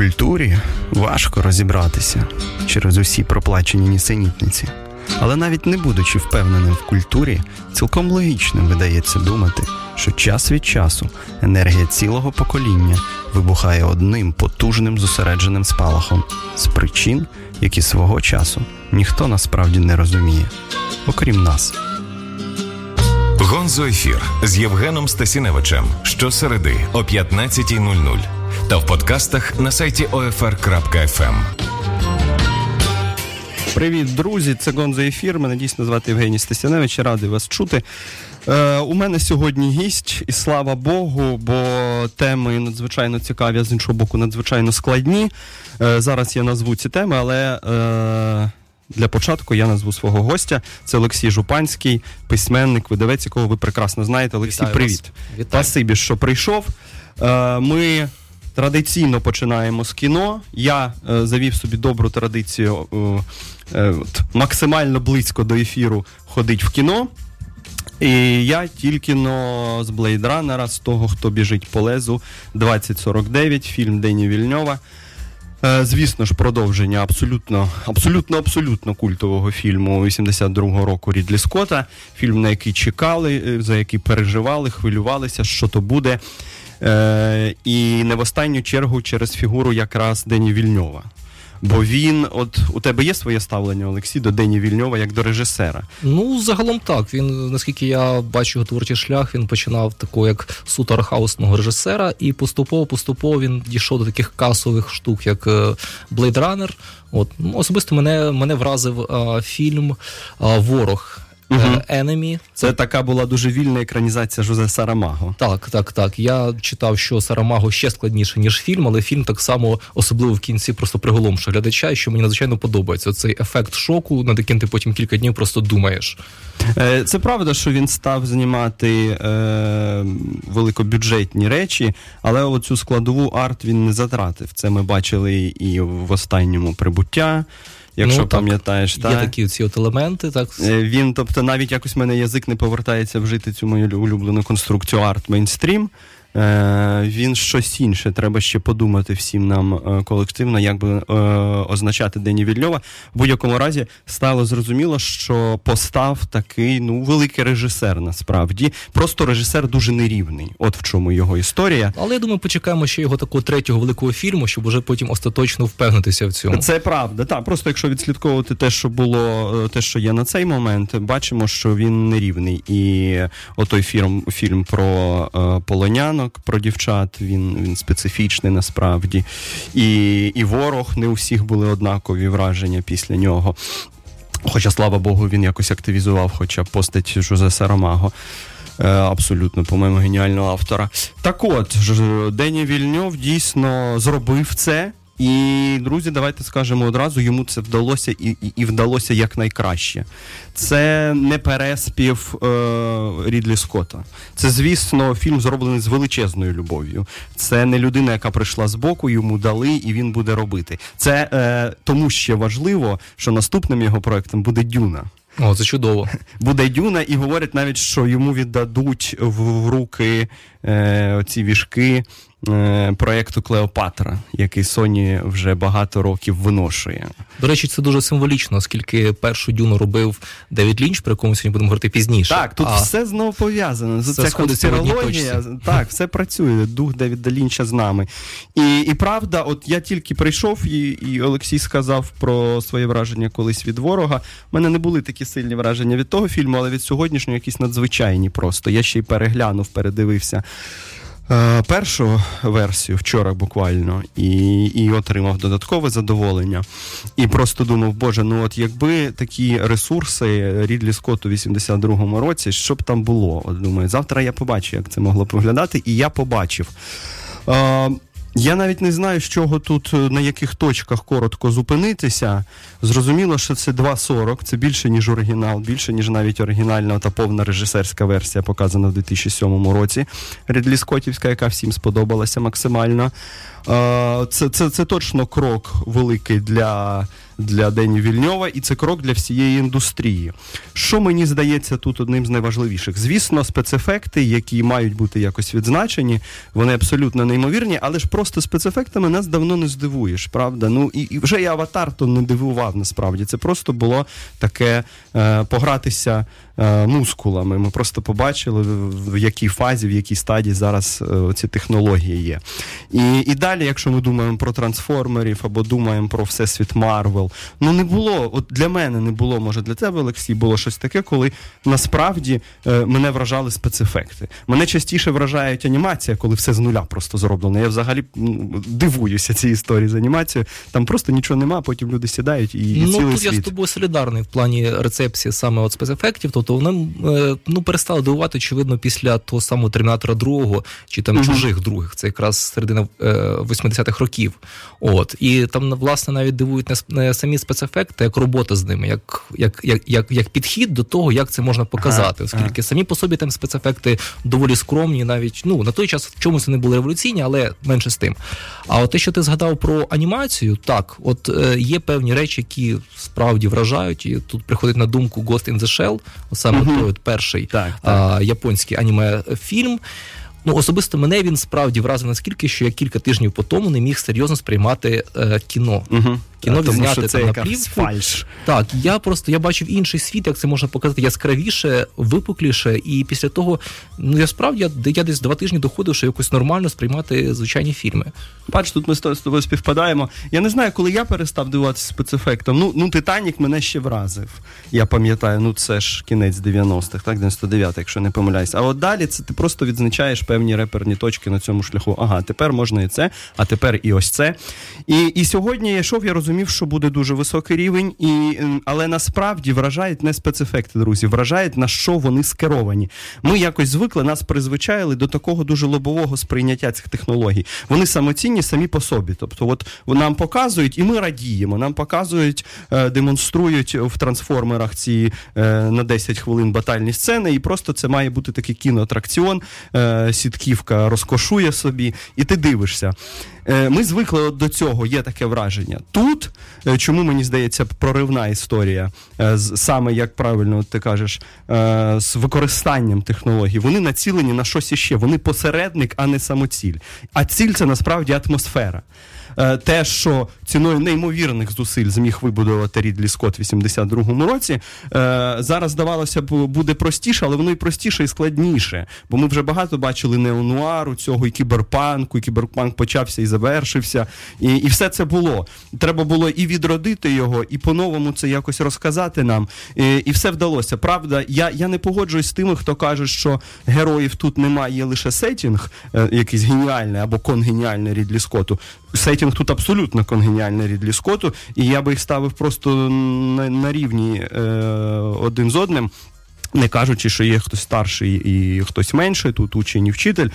культурі важко розібратися через усі проплачені нісенітниці. Але навіть не будучи впевненим в культурі, цілком логічним видається думати, що час від часу енергія цілого покоління вибухає одним потужним зосередженим спалахом з причин, які свого часу ніхто насправді не розуміє, окрім нас. Гонзо ефір з Євгеном Стасіневичем щосереди о 15.00 та в подкастах на сайті OFR.FM. Привіт, друзі! Це Гонзо ефір. Мене дійсно звати Євгеній Стасяневич. Радий вас чути. Е, У мене сьогодні гість, і слава Богу, бо теми надзвичайно цікаві, а з іншого боку, надзвичайно складні. Е, Зараз я назву ці теми, але. Е, для початку я назву свого гостя. Це Олексій Жупанський, письменник, видавець, якого ви прекрасно знаєте. Олексій, Вітаю привіт. вас. Вітаю. Спасибі, що прийшов. Е, Ми традиційно починаємо з кіно. Я е, завів собі добру традицію е, е, максимально близько до ефіру ходить в кіно. І я тільки но з Блейдранера, з того, хто біжить по лезу 2049, фільм Дені Вільньова. Е, Звісно ж, продовження абсолютно, абсолютно, абсолютно культового фільму 82-го року Рідлі Скотта. Фільм, на який чекали, е, за який переживали, хвилювалися, що то буде. Е, і не в останню чергу через фігуру якраз Дені Вільньова. Бо він, от у тебе є своє ставлення, Олексій, до Дені Вільньова як до режисера. Ну, загалом так. Він, наскільки я бачу його творчий шлях, він починав такого як суто архаусного режисера, і поступово-поступово він дійшов до таких касових штук, як е, Blade Runner. От ну, особисто мене, мене вразив а, фільм а, Ворог. Енемі. Це така була дуже вільна екранізація Жозе Сарамаго. Так, так, так. Я читав, що Сарамаго ще складніше, ніж фільм, але фільм так само, особливо в кінці, просто приголомшує глядача, що мені надзвичайно подобається. Цей ефект шоку, над яким ти потім кілька днів просто думаєш. Е, Це правда, що він став знімати е, великобюджетні речі, але оцю складову арт він не затратив. Це ми бачили і в останньому прибуття, якщо Ну, так. пам'ятаєш. Є та? такі ці от елементи, так. Е, Він, тобто, навіть якось в мене язик не повертається вжити цю мою улюблену конструкцію арт мейнстрім. Е, він щось інше. Треба ще подумати всім нам е, колективно, як би е, означати Дені Вільньова. В будь-якому разі стало зрозуміло, що постав такий ну великий режисер насправді. Просто режисер дуже нерівний. От в чому його історія. Але я думаю, почекаємо ще його такого третього великого фільму, щоб уже потім остаточно впевнитися в цьому. Це правда. Так, просто якщо відслідковувати те, що було, те, що є на цей момент, бачимо, що він нерівний. І отой фільм, фільм про е, полонянок, про дівчат, він, він специфічний насправді. І, і ворог не у всіх були однакові враження після нього. Хоча, слава Богу, він якось активізував, хоча постать Жозеса Сарамаго. Е, Абсолютно, по-моєму, геніального автора. Так от, Дені Вільньов дійсно зробив це. І, друзі, давайте скажемо одразу, йому це вдалося і, і, і вдалося якнайкраще. Це не переспів е, Рідлі Скотта. Це, звісно, фільм зроблений з величезною любов'ю. Це не людина, яка прийшла з боку, йому дали, і він буде робити. Це е, тому ще важливо, що наступним його проектом буде Дюна. О, це чудово. Буде Дюна, і говорять навіть, що йому віддадуть в, руки е, ці віжки проєкту Клеопатра, який Sony вже багато років виношує. До речі, це дуже символічно, оскільки першу дюну робив Девід Лінч, про якому сьогодні будемо говорити пізніше. Так, тут а, все знову пов'язано. Це сходиться конспірологія. Так, все працює. Дух Девіда Лінча з нами. І, і правда, от я тільки прийшов, і, і Олексій сказав про своє враження колись від ворога. У мене не були такі сильні враження від того фільму, але від сьогоднішнього якісь надзвичайні просто. Я ще й переглянув, передивився. Е, Першу версію вчора буквально і, і отримав додаткове задоволення. І просто думав, боже, ну от якби такі ресурси Рідлі Скотту у 82-му році, що б там було? От думаю, завтра я побачу, як це могло б виглядати, і я побачив. Е, я навіть не знаю, з чого тут, е, на яких точках коротко зупинитися. Зрозуміло, що це 2.40, це більше, ніж оригінал, більше, ніж навіть оригінальна та повна режисерська версія, показана в 2007 році. Рідлі Скотівська, яка всім сподобалася максимально. Е, Це, це, це точно крок великий для для Дені Вільньова, і це крок для всієї індустрії. Що мені здається тут одним з найважливіших? Звісно, спецефекти, які мають бути якось відзначені, вони абсолютно неймовірні, але ж просто спецефектами нас давно не здивуєш, правда? Ну і, і вже і аватар то не дивував насправді. Це просто було таке е, погратися мускулами. Ми просто побачили, в якій фазі, в якій стадії зараз е, ці технології є. І, І далі, якщо ми думаємо про трансформерів або думаємо про всесвіт Марвел, ну не було, от для мене не було, може для тебе, Олексій, було щось таке, коли насправді е, мене вражали спецефекти. Мене частіше вражають анімація, коли все з нуля просто зроблено. Я взагалі дивуюся цій історії з анімацією. Там просто нічого нема, потім люди сідають і, і ну, цілий тут світ. я з тобою солідарний в плані рецепції саме от спецефектів. Тобто вони е, ну перестали дивувати, очевидно, після того самого термінатора другого чи там mm-hmm. чужих других. Це якраз середина 80-х е, років. От і там власне навіть дивують не самі спецефекти, як робота з ними, як як, як, як, як підхід до того, як це можна показати, оскільки самі по собі там спецефекти доволі скромні, навіть ну на той час в чомусь вони були революційні, але менше з тим. А от те, що ти згадав про анімацію, так, от е, є певні речі, які справді вражають, і тут приходить на думку Ghost in the Shell, саме угу. той от перший так, так. А, японський аніме фільм. Ну, особисто мене він справді вразив наскільки, що я кілька тижнів по тому не міг серйозно сприймати е, кіно. Угу. Кіно Тому відзняти це там на плівку. фальш. Так, я просто я бачив інший світ, як це можна показати яскравіше, випукліше, і після того, ну я справді я, я десь два тижні доходив, що якось нормально сприймати звичайні фільми. Бач, тут ми з тобою співпадаємо. Я не знаю, коли я перестав дивуватися спецефектом. Ну, ну Титанік мене ще вразив. Я пам'ятаю, ну це ж кінець 90-х, так, 99-х, якщо не помиляюсь. А от далі це ти просто відзначаєш певні реперні точки на цьому шляху. Ага, тепер можна і це, а тепер і ось це. І і сьогодні я йшов, я розумів, що буде дуже високий рівень, і, але насправді вражають не спецефекти, друзі, вражають на що вони скеровані. Ми якось звикли, нас призвичаїли до такого дуже лобового сприйняття цих технологій. Вони самоцінні самі по собі. Тобто, от нам показують, і ми радіємо. Нам показують, е, демонструють в трансформерах ці е, на 10 хвилин батальні сцени, і просто це має бути такий кіноатракціон, е, сітківка розкошує собі, і ти дивишся. Ми звикли до цього, є таке враження. Тут чому мені здається проривна історія, саме як правильно ти кажеш, з використанням технологій, вони націлені на щось іще. Вони посередник, а не самоціль. А ціль це насправді атмосфера. Е, те, що ціною неймовірних зусиль зміг вибудувати Рідлі Скотт в 82-му році, е, зараз здавалося б буде простіше, але воно і простіше і складніше. Бо ми вже багато бачили неонуару цього і кіберпанку, і кіберпанк почався і завершився. І і все це було. Треба було і відродити його, і по-новому це якось розказати нам. І і все вдалося. Правда, я я не погоджуюсь з тими, хто каже, що героїв тут немає, є лише сетінг, е, якийсь геніальний або конгеніальний Рідлі Скотту. Сетінг тут абсолютно конгеніальний Рідлі Скотту, і я би їх ставив просто на, на рівні е, один з одним. Не кажучи, що є хтось старший і хтось менший, тут учень і вчитель.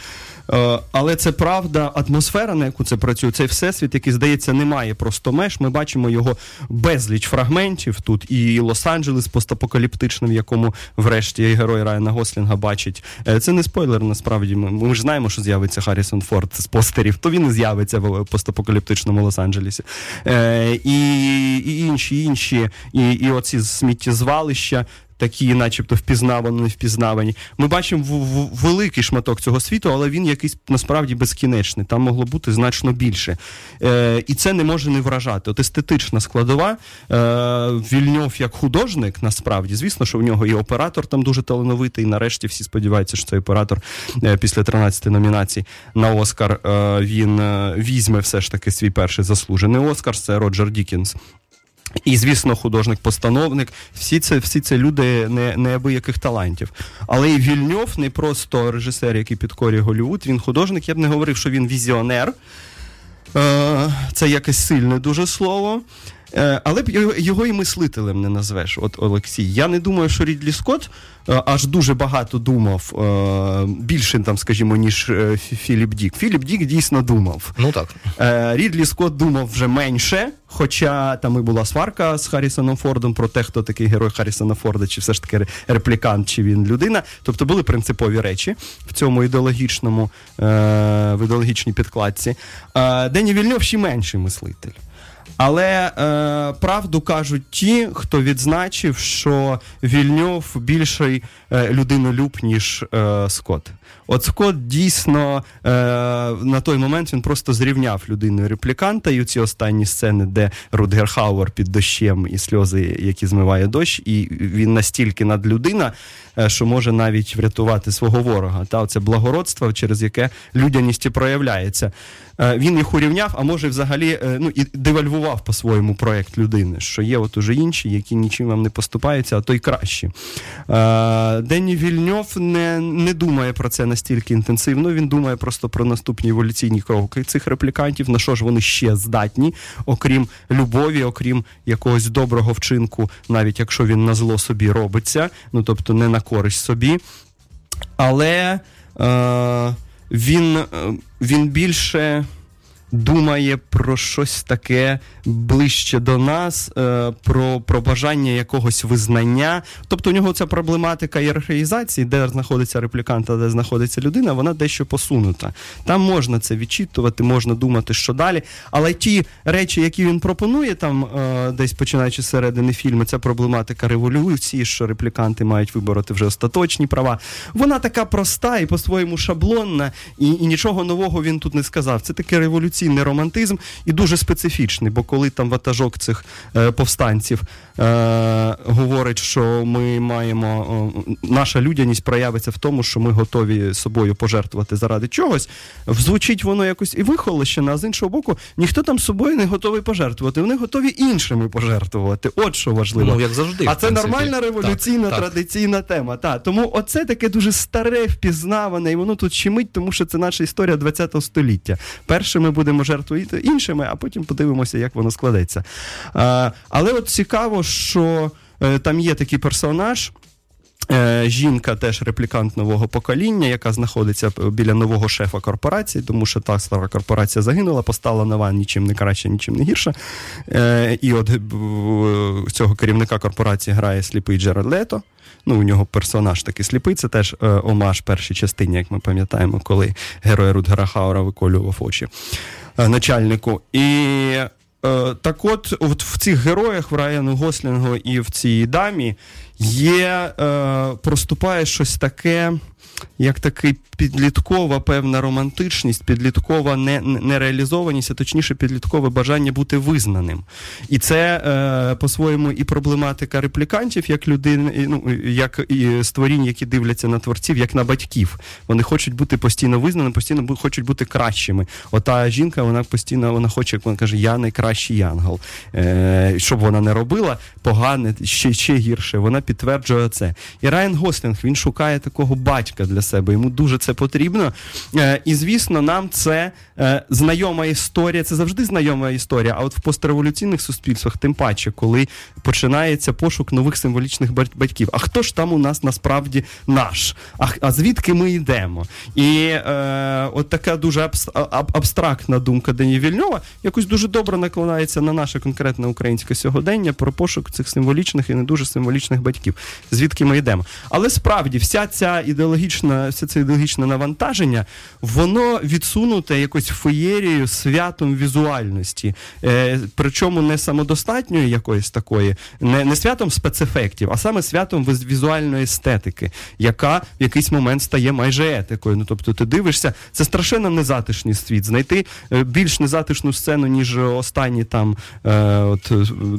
Е, але це правда, атмосфера, на яку це працює, цей всесвіт, який здається, не має просто меж. Ми бачимо його безліч фрагментів тут. І Лос-Анджелес постапокаліптичний, в якому, врешті, герой Райана Гослінга бачить. Е, це не спойлер, насправді. Ми, ми ж знаємо, що з'явиться Харрісон Форд з постерів, то він і з'явиться в постапокаліптичному Лос-Анджелесі. Е, і, і інші, інші, і, і оці сміттєзвалища такі, начебто, впізнавані, не впізнавані. Ми бачимо в, в, великий шматок цього світу, але він якийсь насправді безкінечний. Там могло бути значно більше. Е, І це не може не вражати. От естетична складова. Е, Вільньов як художник, насправді, звісно, що в нього і оператор там дуже талановитий. І нарешті всі сподіваються, що цей оператор е, після 13 номінацій на Оскар е, він е, візьме все ж таки свій перший заслужений Оскар. Це Роджер Дікінс. І, звісно, художник-постановник, всі це всі це люди не, неабияких талантів. Але і Вільньов не просто режисер, який підкорює Голівуд, він художник. Я б не говорив, що він візіонер. Е, це якесь сильне дуже слово. Е, але б його і мислителем не назвеш. От Олексій. Я не думаю, що Рідлі Скотт е, аж дуже багато думав, е, більше там, скажімо, ніж Філіп Дік. Філіп Дік дійсно думав. Ну так. Рідлі Скотт думав вже менше. Хоча там і була сварка з Харрісоном Фордом про те, хто такий герой Харрісона Форда, чи все ж таки реплікант, чи він людина. Тобто були принципові речі в цьому ідеологічному в ідеологічній підкладці. Дені Вільньов ще менший мислитель. Але е, правду кажуть ті, хто відзначив, що Вільньов більший е, людинолюб, ніж е, Скотт. От Скотт дійсно е, на той момент він просто зрівняв людину репліканта, і ці останні сцени, де Рудгер Хауер під дощем і сльози, які змиває дощ, і він настільки надлюдина, що може навіть врятувати свого ворога. Та це благородство, через яке людяність і проявляється. Е, він їх урівняв, а може взагалі е, ну, і девальвував по-своєму проект людини, що є от уже інші, які нічим вам не поступаються, а то й кращі. Е, Денні Вільньов не не думає про це настільки інтенсивно. Він думає просто про наступні еволюційні кроки цих реплікантів, на що ж вони ще здатні, окрім любові, окрім якогось доброго вчинку, навіть якщо він на зло собі робиться, ну тобто не на користь собі. Але. Е, він, е, він більше думає про щось таке ближче до нас, е, про про бажання якогось визнання. Тобто у нього ця проблематика ієрархізації, де знаходиться реплікант, а де знаходиться людина, вона дещо посунута. Там можна це відчитувати, можна думати, що далі. Але ті речі, які він пропонує, там е, десь починаючи з середини фільму, ця проблематика революції, що репліканти мають вибороти вже остаточні права. Вона така проста і по-своєму шаблонна, і, і нічого нового він тут не сказав. Це таке революційне традиційний романтизм і дуже специфічний, бо коли там ватажок цих е, повстанців е, говорить, що ми маємо наша людяність проявиться в тому, що ми готові собою пожертвувати заради чогось, звучить воно якось і вихолощено, а з іншого боку, ніхто там собою не готовий пожертвувати. Вони готові іншими пожертвувати. От що важливо. Ну, як завжди. А це нормальна революційна так, традиційна так. тема. Та. Тому оце таке дуже старе, впізнаване, і воно тут щемить, тому що це наша історія ХХ століття. Першими будемо жертвувати іншими, а потім подивимося, як воно складеться. Але от цікаво, що е, там є такий персонаж. Е, жінка теж реплікант нового покоління, яка знаходиться біля нового шефа корпорації, тому що та стара корпорація загинула, постала нова нічим не краще, нічим не гірше. Е, і от цього керівника корпорації грає сліпий Джеред Лето. Ну, у нього персонаж такий сліпий, це теж омаж першій частині, як ми пам'ятаємо, коли герой Рудгера Хаура виколював очі. Е, начальнику. І е, так от, от в цих героях в Райану Гослінгу і в цій дамі є, е, проступає щось таке як такий підліткова певна романтичність, підліткова нереалізованість, а точніше, підліткове бажання бути визнаним. І це е, по-своєму і проблематика реплікантів, як людин, ну, як і створінь, які дивляться на творців, як на батьків. Вони хочуть бути постійно визнаними, постійно хочуть бути кращими. Ота жінка, вона постійно вона хоче, як вона каже, я найкращий янгол. Е, Щоб вона не робила, погане, ще ще гірше. Вона підтверджує це. І Райан Гослінг він шукає такого батька для себе. Йому дуже це потрібно. Е, і звісно, нам це е, знайома історія. Це завжди знайома історія. А от в постреволюційних суспільствах, тим паче, коли починається пошук нових символічних батьків. А хто ж там у нас насправді наш? А а звідки ми йдемо? І е, от така дуже абстрактна думка Дені Вільньова якось дуже добре накладається на наше конкретне українське сьогодення про пошук цих символічних і не дуже символічних батьків. Звідки ми йдемо? Але справді вся ця ідеологічна ідеологічна, все це ідеологічне навантаження, воно відсунуте якось феєрією святом візуальності. Е, Причому не самодостатньої якоїсь такої, не не святом спецефектів, а саме святом візуальної естетики, яка в якийсь момент стає майже етикою. Ну тобто ти дивишся, це страшенно незатишний світ. Знайти е, більш незатишну сцену, ніж останній там е, от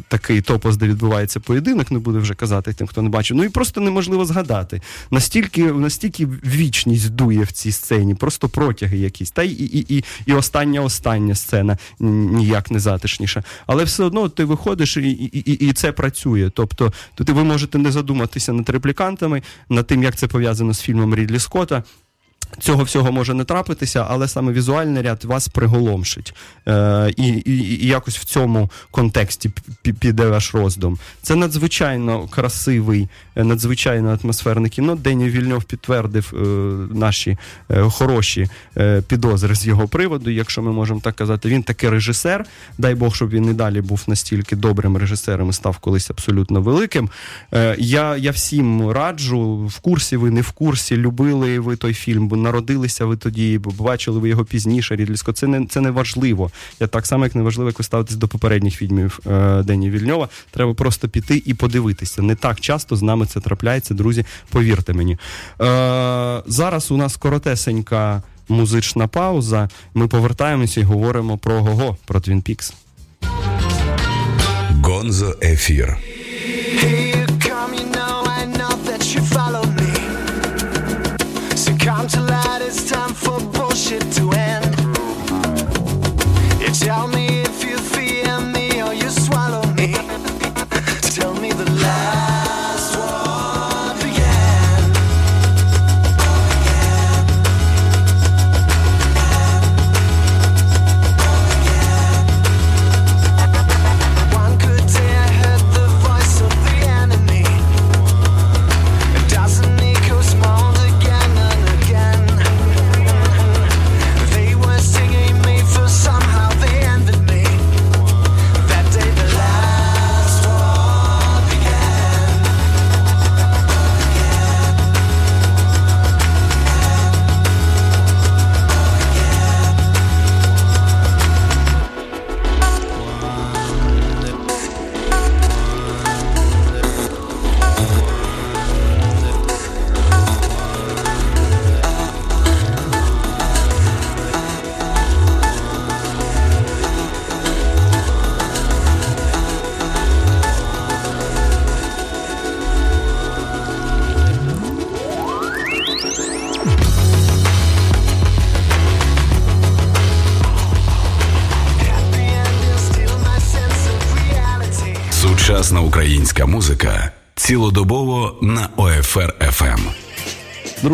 такий топос, де відбувається поєдинок, не буду вже казати тим, хто не бачив. Ну і просто неможливо згадати. Настільки, настільки вічність дує в цій сцені, просто протяги якісь. Та і і, і, і остання остання сцена ніяк не затишніша. Але все одно ти виходиш і і, і, це працює. Тобто, то ви можете не задуматися над реплікантами, над тим, як це пов'язано з фільмом Рідлі Скотта. Цього всього може не трапитися, але саме візуальний ряд вас приголомшить. Е, І і, і якось в цьому контексті піде ваш роздум. Це надзвичайно красивий, е, надзвичайно атмосферне кіно. Дені Вільньов підтвердив е, наші е, хороші е, підозри з його приводу, якщо ми можемо так казати. Він таки режисер. Дай Бог, щоб він і далі був настільки добрим режисером і став колись абсолютно великим. Е, Я я всім раджу, в курсі ви не в курсі, любили ви той фільм народилися ви тоді, бачили ви його пізніше, Рідлі Скотт. Це не це не важливо. Я так само, як не важливо, як ви ставитесь до попередніх фільмів е, Дені Вільньова. Треба просто піти і подивитися. Не так часто з нами це трапляється, друзі. Повірте мені. Е, Зараз у нас коротесенька музична пауза. Ми повертаємося і говоримо про Гого, про Твін Пікс. Гонзо ефір.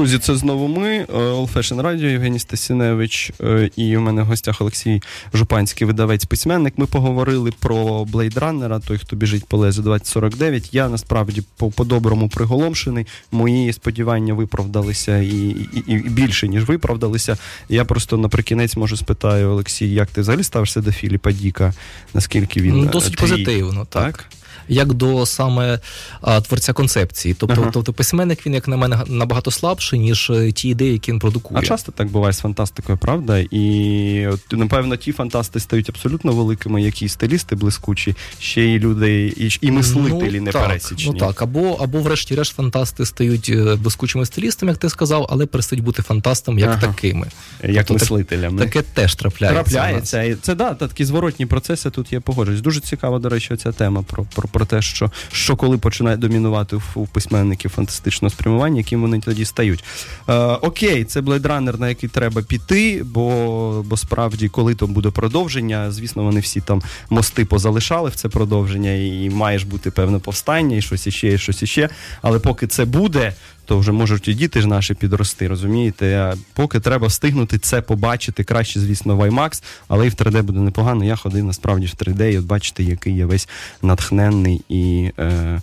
Друзі, це знову ми, е, All Fashion Radio, Євгеній Стасіневич, е, і у мене в гостях Олексій Жупанський, видавець-письменник. Ми поговорили про Blade Runner, той, хто біжить по лезу 2049. Я насправді по- по-доброму приголомшений. Мої сподівання виправдалися і, і, і більше, ніж виправдалися. Я просто наприкінець можу спитаю, Олексій, як ти взагалі ставишся до Філіпа Діка? Наскільки він Ну, е, досить твій? позитивно, так. так? Як до саме а, творця концепції. Тобто, Ага. тобто письменник він, як на мене, набагато слабший, ніж е, ті ідеї, які він продукує. А часто так буває з фантастикою, правда? І напевно, ті фантасти стають абсолютно великими, які стилісти блискучі, ще й люди, і, і мислителі ну, непересічні. Ну так, або, або врешті-решт фантасти стають е, блискучими стилістами, як ти сказав, але перестають бути фантастами як Ага. такими. Як Тобто, так- мислителями. Таке теж трапляється. Трапляється. Це да, такі зворотні процеси тут є погоджуюсь. Дуже цікава, до речі, ця тема про, про, про те, що, що коли починає домінувати у письменників фантастичного спрямування, яким вони тоді стають. Е, окей, це Blade Runner, на який треба піти, бо, бо справді, коли то буде продовження, звісно, вони всі там мости позалишали в це продовження, і має ж бути певне повстання, і щось іще, і щось іще. Але поки це буде, то вже можуть і діти ж наші підрости, розумієте? Поки треба встигнути це побачити, краще, звісно, в IMAX, але і в 3D буде непогано. Я ходив насправді в 3D, і от бачите, який я весь натхненний і е,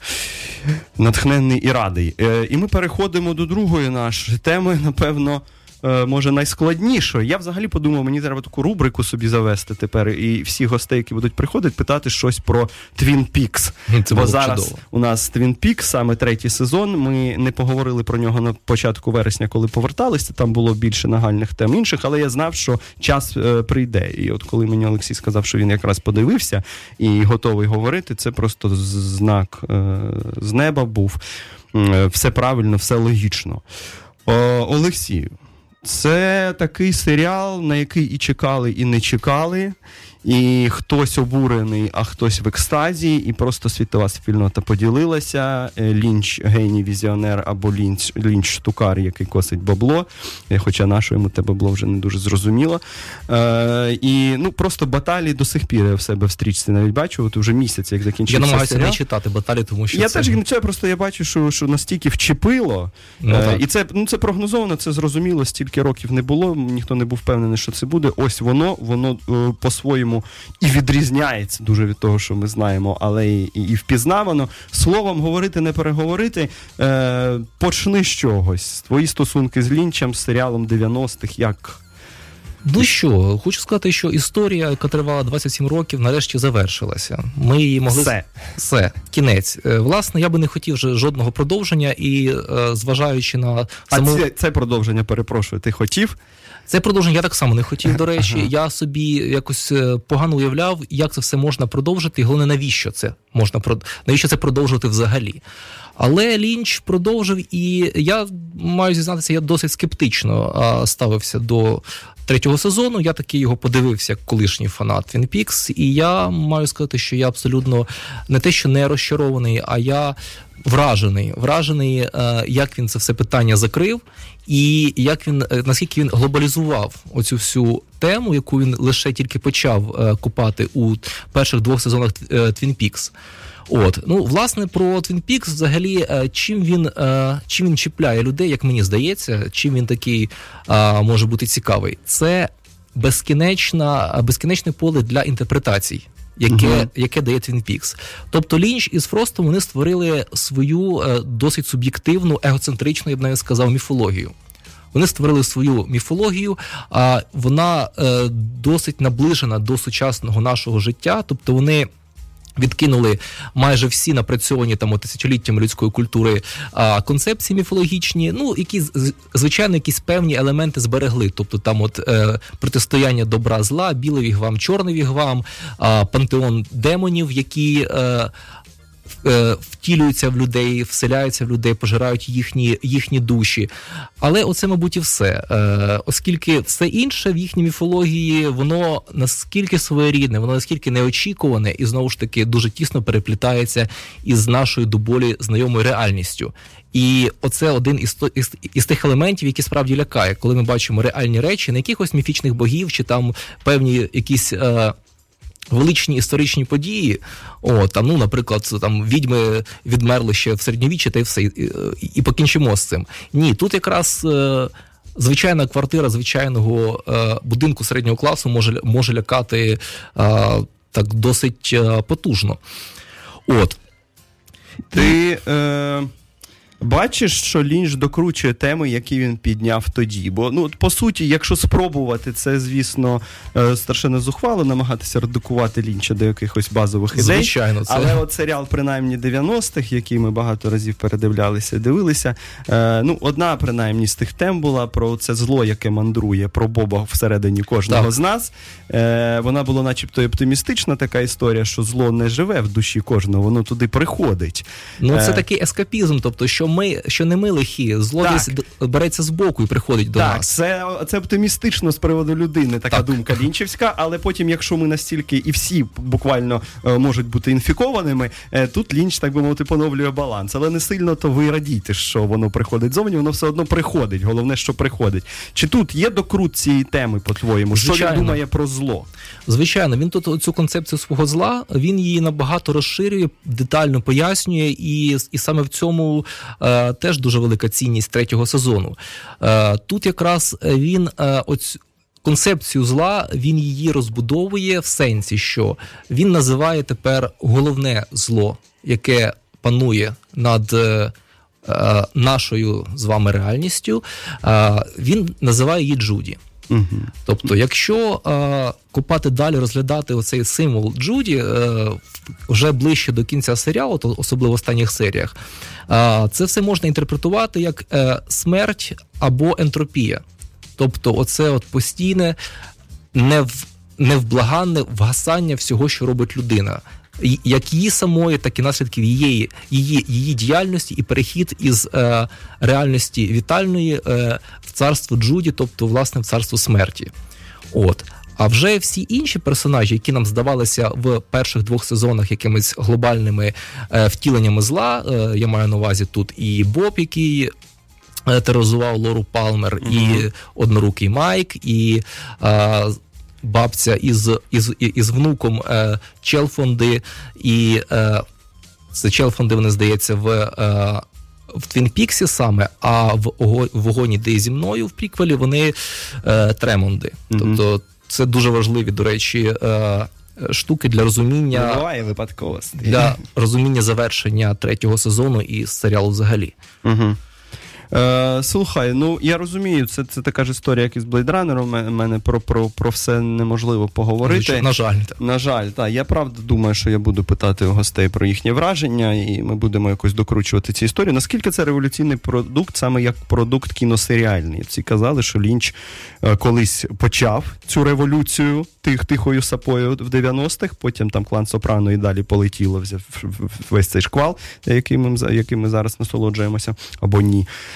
натхненний і радий. Е, і ми переходимо до другої нашої теми, напевно. Е, Може, найскладнішою. Я взагалі подумав, мені треба таку рубрику собі завести тепер, і всі гостей, які будуть приходити, питати щось про Twin Peaks. Це Бо зараз чудово. у нас Twin Peaks, саме третій сезон. Ми не поговорили про нього на початку вересня, коли поверталися. Там було більше нагальних тем інших, але я знав, що час е, прийде. І от коли мені Олексій сказав, що він якраз подивився і готовий говорити, це просто знак е, з неба був. Е, Все правильно, все логічно. Олексію, це такий серіал, на який і чекали, і не чекали. І хтось обурений, а хтось в екстазі, і просто світова спільнота поділилася. Е, Лінч геній візіонер або лінч, лінч штукар, який косить бабло. Е, Хоча наше йому те бабло вже не дуже зрозуміло. Е, і ну просто баталії до сих пір я в себе в стрічці навіть бачу. От уже місяць, як Я намагаюся серіал. не читати баталі, тому що Я це... теж це просто я бачу, що, що настільки вчепило. Ну, е, і це, ну, це прогнозовано, це зрозуміло, стільки років не було, ніхто не був впевнений, що це буде. Ось воно, воно е, по-своєму і відрізняється дуже від того, що ми знаємо, але і, і, і впізнавано. Словом, говорити, не переговорити. Е, почни з чогось. Твої стосунки з Лінчем, з серіалом 90-х, як. Ну що, хочу сказати, що історія, яка тривала 27 років, нарешті завершилася. Ми її могли Все. все кінець. Е, Власне, я би не хотів вже жодного продовження, і е, зважаючи на А це, це продовження, перепрошую, ти хотів? це продовження, я так само не хотів. До речі, я собі якось е, погано уявляв, як це все можна продовжити, і головне, навіщо це можна навіщо це продовжувати взагалі. Але Лінч продовжив, і я маю зізнатися, я досить скептично ставився до третього сезону. Я таки його подивився як колишній фанат Twin Peaks, і я маю сказати, що я абсолютно не те, що не розчарований, а я вражений. Вражений, е, як він це все питання закрив, і як він е, наскільки він глобалізував оцю всю тему, яку він лише тільки почав е, купати у перших двох сезонах Twin Peaks. От ну власне про Twin Peaks взагалі, е, чим він е, чим він чіпляє людей, як мені здається, чим він такий е, може бути цікавий, це безкінечна, безкінечне поле для інтерпретацій. Яке, яке дає Twin Peaks. Тобто Лінч із Фростом вони створили свою е, досить суб'єктивну, егоцентричну, я б навіть сказав, міфологію. Вони створили свою міфологію, а вона е, досить наближена до сучасного нашого життя. Тобто вони. Відкинули майже всі напрацьовані там тисячоліттям людської культури а, концепції міфологічні. Ну які звичайно якісь певні елементи зберегли. Тобто там, от е, протистояння добра зла, білий вігвам, чорний вігвам, а, пантеон демонів, які. Е, втілюються в людей, вселяються в людей, пожирають їхні, їхні душі. Але оце, мабуть, і все. Е, оскільки все інше в їхній міфології, воно наскільки своєрідне, воно наскільки неочікуване і знову ж таки дуже тісно переплітається із нашою до болі знайомою реальністю. І оце один із, із, із тих елементів, які справді лякає, коли ми бачимо реальні речі, не якихось міфічних богів чи там певні якісь. Е, величні історичні події. О, там, ну, наприклад, там відьми відмерли ще в середньовіччі, та й все, і, і, і покінчимо з цим. Ні, тут якраз. Е, Звичайна квартира звичайного е, будинку середнього класу може, може лякати е, так досить е, потужно. От. Ти е, бачиш, що Лінч докручує теми, які він підняв тоді. Бо, ну, по суті, якщо спробувати, це, звісно, е, страшенно зухвало намагатися редукувати Лінча до якихось базових ідей. Звичайно, це- Але от серіал, принаймні, 90-х, який ми багато разів передивлялися, дивилися. Е, ну, одна, принаймні, з тих тем була про це зло, яке мандрує, про Боба всередині кожного Так. з нас. Е, вона була начебто оптимістична така історія, що зло не живе в душі кожного, воно туди приходить. Ну, це такий ескапізм, тобто, що ми, що не ми лихі, зло Так. береться з боку і приходить до так, нас. це, це оптимістично з приводу людини, така Так. думка лінчевська, але потім, якщо ми настільки і всі буквально е, можуть бути інфікованими, е, тут лінч, так би мовити, поновлює баланс. Але не сильно то ви радійте, що воно приходить зовні, воно все одно приходить. Головне, що приходить. Чи тут є докрут цієї теми, по-твоєму? Що він думає про зло? Звичайно, він тут цю концепцію свого зла він її набагато розширює, детально пояснює, і, і саме в цьому теж дуже велика цінність третього сезону. Е, тут якраз він е, оць, концепцію зла він її розбудовує в сенсі, що він називає тепер головне зло, яке панує над. е, е, Нашою з вами реальністю е, він називає її Джуді. Угу. Тобто, якщо е, копати далі, розглядати оцей символ Джуді е, вже ближче до кінця серіалу, то особливо в останніх серіях, е, це все можна інтерпретувати як е, смерть або ентропія. Тобто, оце от постійне нев, невблаганне вгасання всього, що робить людина. Як її самої, так і наслідків її, її, її діяльності і перехід із е, реальності вітальної е, в царство Джуді, тобто власне в царство смерті. От. А вже всі інші персонажі, які нам здавалися в перших двох сезонах якимись глобальними е, втіленнями зла, е, я маю на увазі тут і Боб, який е, тероризував Лору Палмер, і однорукий Майк, і е, бабця із, із, із внуком е, Челфонди, і е, це Челфонди, вони здається, в. Е, в Твін Піксі саме, а в в вогоні де зі мною в приквелі вони е, Тремонди. Тобто це дуже важливі, до речі, е, штуки для розуміння Буває випадковості. для розуміння завершення третього сезону і серіалу взагалі. Угу. Е, слухай, ну я розумію, це це така ж історія, як і з Blade Runner. У мене про про, про все неможливо поговорити. На жаль, так. На жаль, так. Я правда думаю, що я буду питати у гостей про їхнє враження, і ми будемо якось докручувати ці історії. Наскільки це революційний продукт, саме як продукт кіносеріальний? Всі казали, що Лінч е, колись почав цю революцію тих тихою сапою в 90-х, потім там клан Сопрано і далі полетіло взяв весь цей шквал, яким ми, яким ми зараз насолоджуємося, або ні.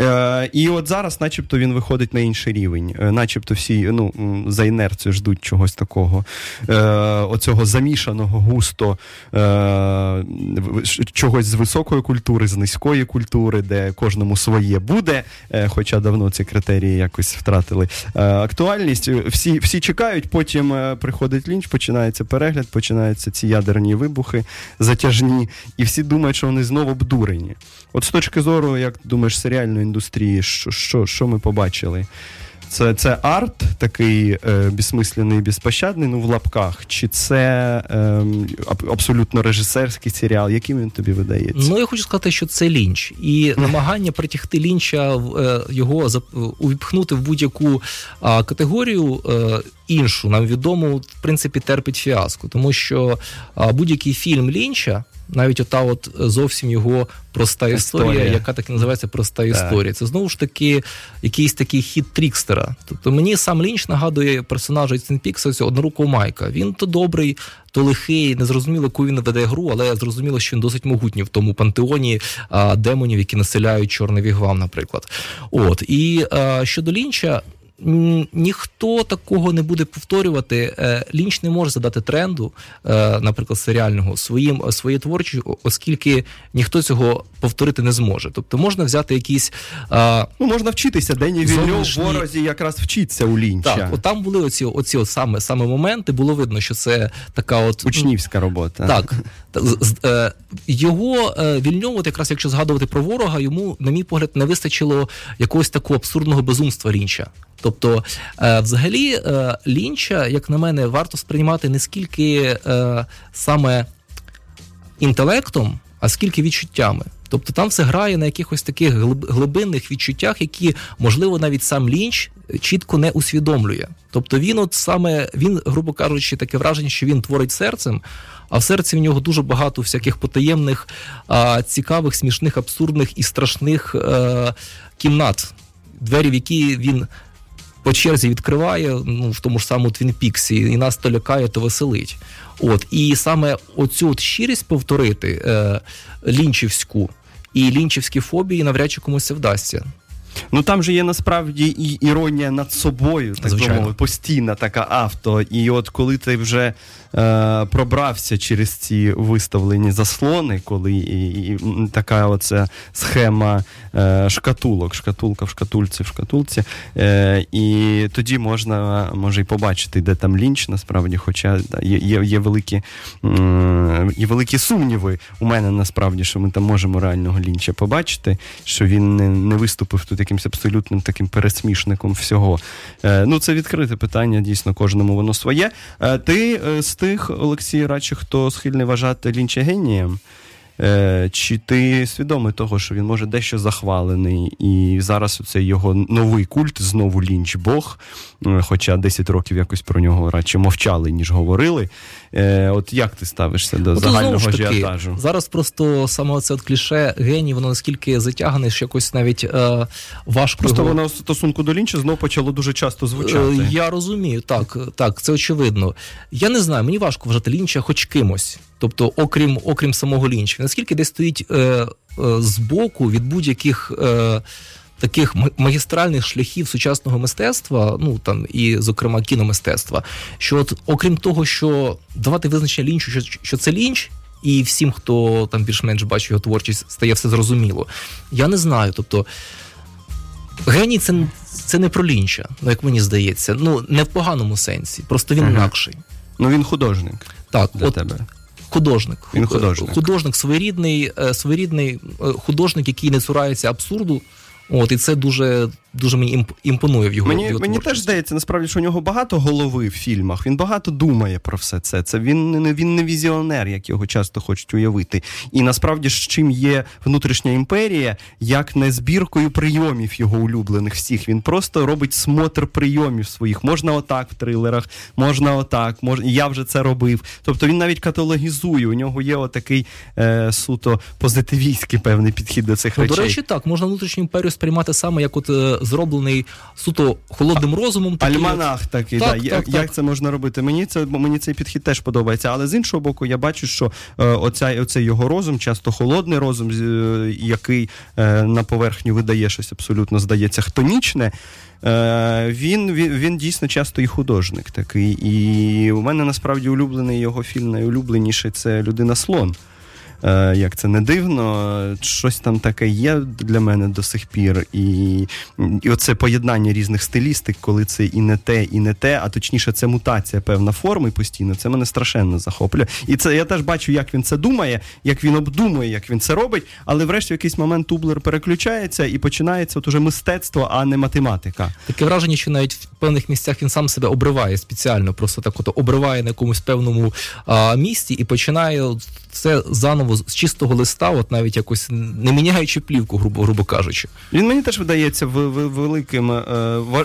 Е, І от зараз, начебто, він виходить на інший рівень, е, начебто всі ну, за інерцію ждуть чогось такого, е, оцього замішаного густо чогось з високої культури, з низької культури, де кожному своє буде, хоча давно ці критерії якось втратили актуальність. Всі всі чекають, потім приходить лінч, починається перегляд, починаються ці ядерні вибухи затяжні, і всі думають, що вони знову обдурені. От з точки зору, як думаєш, серіальної індустрії, що що, що ми побачили? Це це арт такий е, безсмислений, безпощадний, ну в лапках, чи це е, абсолютно режисерський серіал? Яким він тобі видається? Ну я хочу сказати, що це лінч, і намагання притягти лінча е, його увіпхнути в будь-яку е, категорію. Е, іншу нам відому в принципі терпить фіаско, тому що будь-який фільм лінча навіть ота от зовсім його проста історія, історія. яка так і називається проста так. історія. Це знову ж таки якийсь такий хід Трікстера. Тобто мені сам Лінч нагадує персонажа Цін Пікса цього однорукого Майка. Він то добрий, то лихий, незрозуміло, яку він веде гру, але зрозуміло, що він досить могутній в тому пантеоні а, демонів, які населяють чорний вігвам, наприклад. От і а, щодо Лінча ніхто такого не буде повторювати. Е, Лінч не може задати тренду, е, наприклад, серіального своїм своєю творчістю, оскільки ніхто цього повторити не зможе. Тобто можна взяти якісь ну можна вчитися. Дені Вільньов в ворозі якраз вчиться у Лінча. Так, от там були оці оці от саме саме моменти. Було видно, що це така от учнівська робота. Так е, його Вільньов, от якраз якщо згадувати про ворога, йому, на мій погляд, не вистачило якогось такого абсурдного безумства Лінча. Тобто, е, взагалі, е, лінча, як на мене, варто сприймати не скільки е, саме інтелектом, а скільки відчуттями. Тобто там все грає на якихось таких глибинних відчуттях, які, можливо, навіть сам лінч чітко не усвідомлює. Тобто він, от саме він, грубо кажучи, таке враження, що він творить серцем, а в серці в нього дуже багато всяких потаємних, цікавих, смішних, абсурдних і страшних кімнат, двері, в які він по черзі відкриває, ну в тому ж самому Твін Піксі, і нас то лякає, то веселить. От і саме оцю от щирість повторити е, лінчівську і лінчівські фобії навряд чи комусь це вдасться. Ну там же є насправді і іронія над собою, так би мовити, постійна така авто. І от коли ти вже е, пробрався через ці виставлені заслони, коли і, і така оця схема е, шкатулок, шкатулка в шкатульці, в шкатулці, е, і тоді можна може й побачити, де там лінч, насправді, хоча да, є є, є, великі е, є великі сумніви у мене насправді, що ми там можемо реального лінча побачити, що він не, не виступив тут якимось абсолютним таким пересмішником всього. Е, ну, це відкрите питання, дійсно, кожному воно своє. Е, ти е, з тих, Олексій, радше, хто схильний вважати лінча генієм? Чи ти свідомий того, що він може дещо захвалений, і зараз оцей його новий культ знову лінч Бог, хоча 10 років якось про нього радше мовчали, ніж говорили. Е, от як ти ставишся до От, загального ажіотажу? Зараз просто саме це от кліше геній, воно наскільки затягане, що якось навіть е, важко. Просто його... воно в стосунку до лінча знову почало дуже часто звучати. Я розумію, так, так, це очевидно. Я не знаю, мені важко вважати лінча хоч кимось. Тобто, окрім окрім самого лінча, наскільки десь стоїть е, е, збоку від будь-яких е, таких магістральних шляхів сучасного мистецтва, ну там і, зокрема, кіномистецтва, що от, окрім того, що давати визначення лінчу, що, що це лінч. І всім, хто там більш-менш бачить його творчість, стає все зрозуміло. Я не знаю. Тобто геній це це не про лінча, ну як мені здається. Ну не в поганому сенсі, просто він ага. інакший. Ну він художник. Так, для от, тебе художник. Він художник. Художник своєрідний, е, своєрідний е, художник, який не цурається абсурду. От, І це дуже дуже мені імпонує в його мені, його мені теж здається, насправді, що у нього багато голови в фільмах. Він багато думає про все це. Це він не він не візіонер, як його часто хочуть уявити. І насправді з чим є внутрішня імперія, як не збіркою прийомів його улюблених всіх. Він просто робить смотр прийомів своїх. Можна отак в трилерах, можна отак, мож... я вже це робив. Тобто він навіть каталогізує. У нього є отакий е, суто позитивістський певний підхід до цих ну, речей. До речі, так можна внутрішню імперію сприймати саме як от е, зроблений суто холодним розумом. Такий Альманах такий, так, да. так, як, так. як це можна робити? Мені це мені цей підхід теж подобається. Але з іншого боку, я бачу, що е, оця, оцей його розум, часто холодний розум, е, який е, на поверхню видає щось абсолютно здається хтонічне. Е, він, він він, дійсно часто і художник такий. І у мене насправді улюблений його фільм найулюбленіший це Людина слон. Е, як це не дивно, щось там таке є для мене до сих пір. І і оце поєднання різних стилістик, коли це і не те, і не те, а точніше, це мутація певна форми постійно. Це мене страшенно захоплює. І це я теж бачу, як він це думає, як він обдумує, як він це робить. Але врешті в якийсь момент тублер переключається і починається от уже мистецтво, а не математика. Таке враження, що навіть в певних місцях він сам себе обриває спеціально, просто так от обриває на якомусь певному а, місці і починає це заново з чистого листа, от навіть якось не міняючи плівку, грубо грубо кажучи. Він мені теж видається великим е,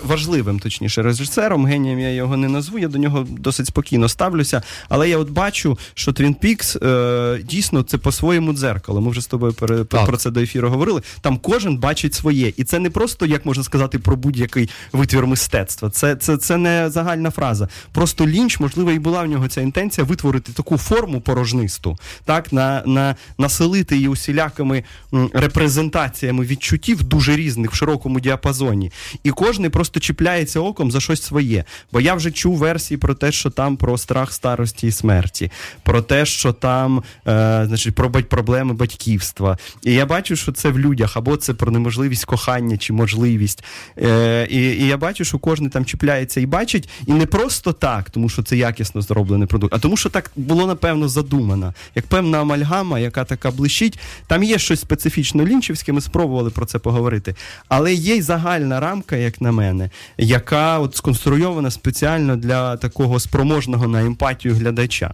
важливим, точніше, режисером. Генієм я його не назву. Я до нього досить спокійно ставлюся. Але я от бачу, що Twin Peaks е, дійсно це по-своєму дзеркало. Ми вже з тобою пере, про це до ефіру говорили. Там кожен бачить своє, і це не просто як можна сказати про будь-який витвір мистецтва. Це це, це не загальна фраза. Просто лінч, можливо, і була в нього ця інтенція витворити таку форму порожнисту, так на, на населити її усілякими репрезентаціями відчуттів дуже різних в широкому діапазоні. І кожен просто чіпляється оком за щось своє. Бо я вже чув версії про те, що там про страх старості і смерті, про те, що там е, значить, про проблеми батьківства. І я бачу, що це в людях, або це про неможливість кохання чи можливість. Е, І і я бачу, що кожен там чіпляється і бачить, і не просто так, тому що це якісно зроблений продукт, а тому, що так було напевно задумано, як певна амальгама, яка така блищить. Там є щось специфічно лінчівське, ми спробували про це поговорити. Але є й загальна рамка, як на мене, яка от сконструйована спеціально для такого спроможного на емпатію глядача.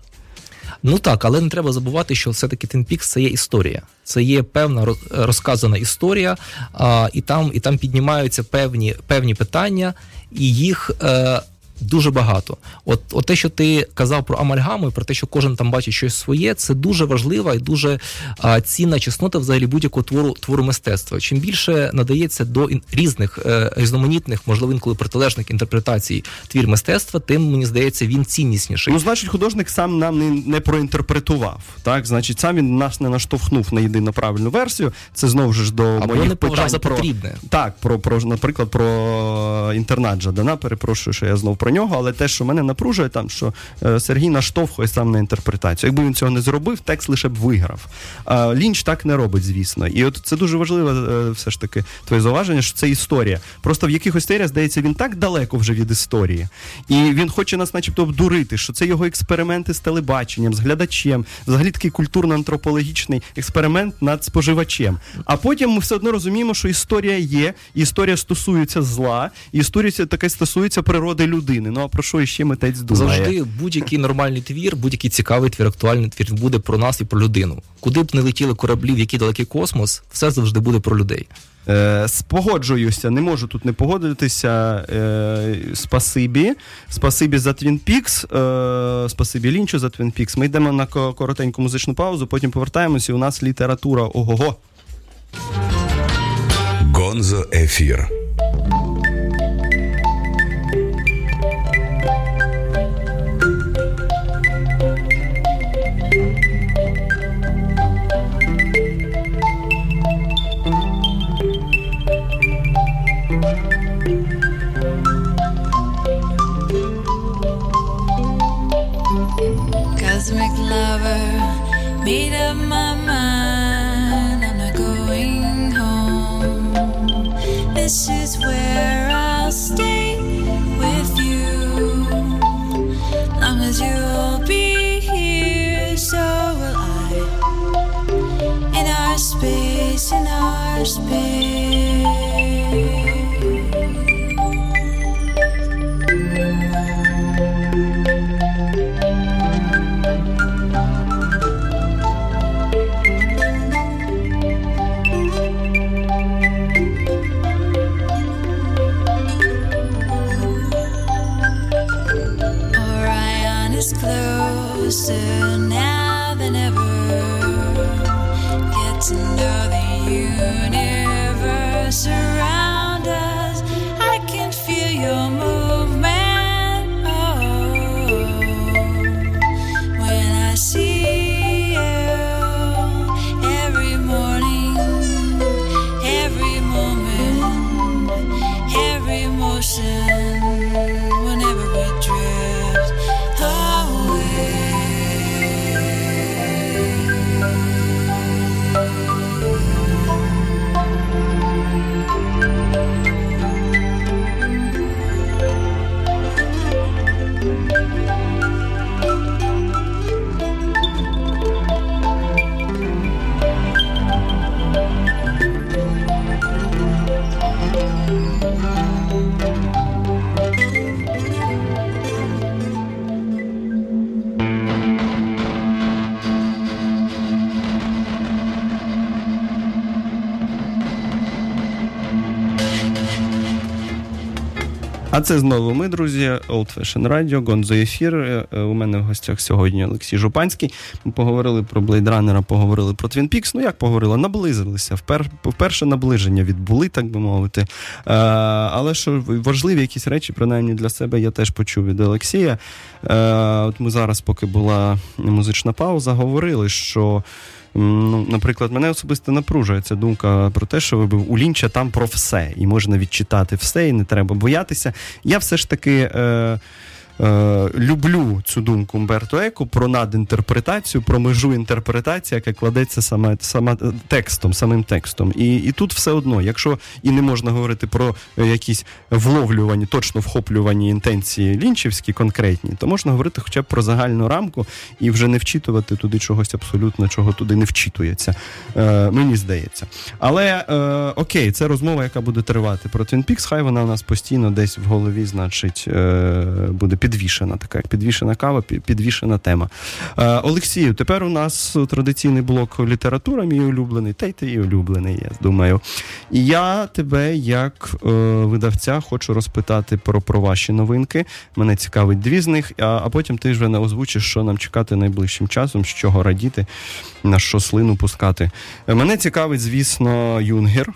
Ну так, але не треба забувати, що все-таки Peaks – це є історія. Це є певна розказана історія, і там і там піднімаються певні певні питання, і їх е, дуже багато. От, от те, що ти казав про амальгаму, про те, що кожен там бачить щось своє, це дуже важлива і дуже а, цінна чеснота взагалі будь-якого твору твору мистецтва. Чим більше надається до ін, різних е, різноманітних, можливо, інколи протилежних інтерпретацій твір мистецтва, тим мені здається, він ціннісніший. Ну, значить, художник сам нам не, не проінтерпретував. Так, значить, сам він нас не наштовхнув на єдину правильну версію. Це знову ж до Або моїх не питань за про потрібне. так, про, про наприклад, про інтернат Жадана. Перепрошую, що я знов про нього, але те, що мене напружує, там що е, Сергій наштовхує сам на інтерпретацію. Якби він цього не зробив, текст лише б виграв. Лінч так не робить, звісно. І от це дуже важливе, е, все ж таки, твоє зауваження, що це історія. Просто в якихось серіях, здається, він так далеко вже від історії, і він хоче нас, начебто, обдурити, що це його експерименти з телебаченням, з глядачем, взагалі такий культурно-антропологічний експеримент над споживачем. А потім ми все одно розуміємо, що історія є, історія стосується зла, історія таке стосується природи людини. Ну а про що ще митець думає? Завжди будь-який нормальний твір, будь-який цікавий твір, актуальний твір буде про нас і про людину. Куди б не летіли кораблі, в який далекий космос, все завжди буде про людей. Е, Спогоджуюся, не можу тут не погодитися. Е, Спасибі. Спасибі за Twin Peaks, е, Спасибі Лінчу за Twin Peaks. Ми йдемо на коротеньку музичну паузу, потім повертаємося. У нас література ого-го. Гонзо ефір. listen. Це знову ми, друзі, Old Fashion Radio, Гонзо ефір. Е, У мене в гостях сьогодні Олексій Жупанський. Ми поговорили про Blade Runner, поговорили про Twin Peaks. Ну як поговорили? Наблизилися. Впер... Вперше наближення відбули, так би мовити. Е, але що важливі якісь речі, принаймні для себе, я теж почув від Олексія. Е, от ми зараз, поки була музична пауза, говорили, що. Ну, наприклад, мене особисто напружує ця думка про те, що ви у Лінча там про все, і можна відчитати все, і не треба боятися. Я все ж таки. Е, Е, люблю цю думку Умберто Еко про надінтерпретацію, про межу інтерпретації, яка кладеться саме, саме текстом, самим текстом. І, і тут все одно, якщо і не можна говорити про е, якісь вловлювані, точно вхоплювані інтенції лінчівські, конкретні, то можна говорити хоча б про загальну рамку і вже не вчитувати туди чогось абсолютно, чого туди не вчитується. Е, мені здається. Але е, окей, це розмова, яка буде тривати про Twin Peaks, Хай вона у нас постійно десь в голові, значить, е, буде підвішена, така підвішена кава, підвішена тема. Е, Олексію, тепер у нас традиційний блок література, мій улюблений, та й ти улюблений, я думаю. І я тебе, як е, видавця, хочу розпитати про, про ваші новинки. Мене цікавить дві з них, а, а потім ти вже не озвучиш, що нам чекати найближчим часом, з чого радіти, на що слину пускати. Е, Мене цікавить, звісно, Юнгер.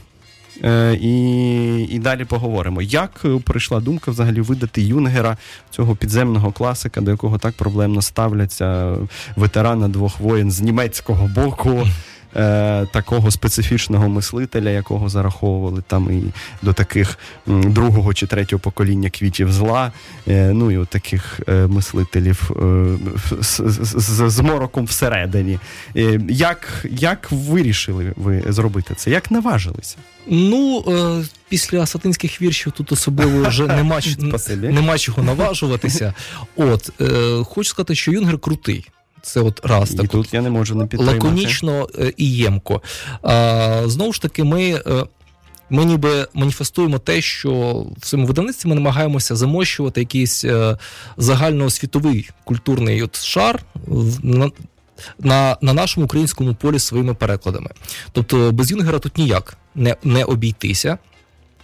Е, І, і далі поговоримо. Як е, прийшла думка взагалі видати Юнгера, цього підземного класика, до якого так проблемно ставляться ветерана двох воєн з німецького боку, е, такого специфічного мислителя, якого зараховували там і до таких м, другого чи третього покоління квітів зла, е, ну і от таких е, мислителів е, з, з, з, з мороком всередині. Е, як, як вирішили ви зробити це? Як наважилися? Ну, е, після сатинських віршів тут особливо вже нема, нема чого наважуватися. От, е, хочу сказати, що Юнгер крутий. Це от раз І так. тут я не можу не підтримати. лаконічно е, і ємко. А, знову ж таки, ми. е, Ми ніби маніфестуємо те, що в своєму видавництві ми намагаємося замощувати якийсь е, загальноосвітовий культурний от шар на, на, на нашому українському полі своїми перекладами. Тобто без Юнгера тут ніяк не, не обійтися.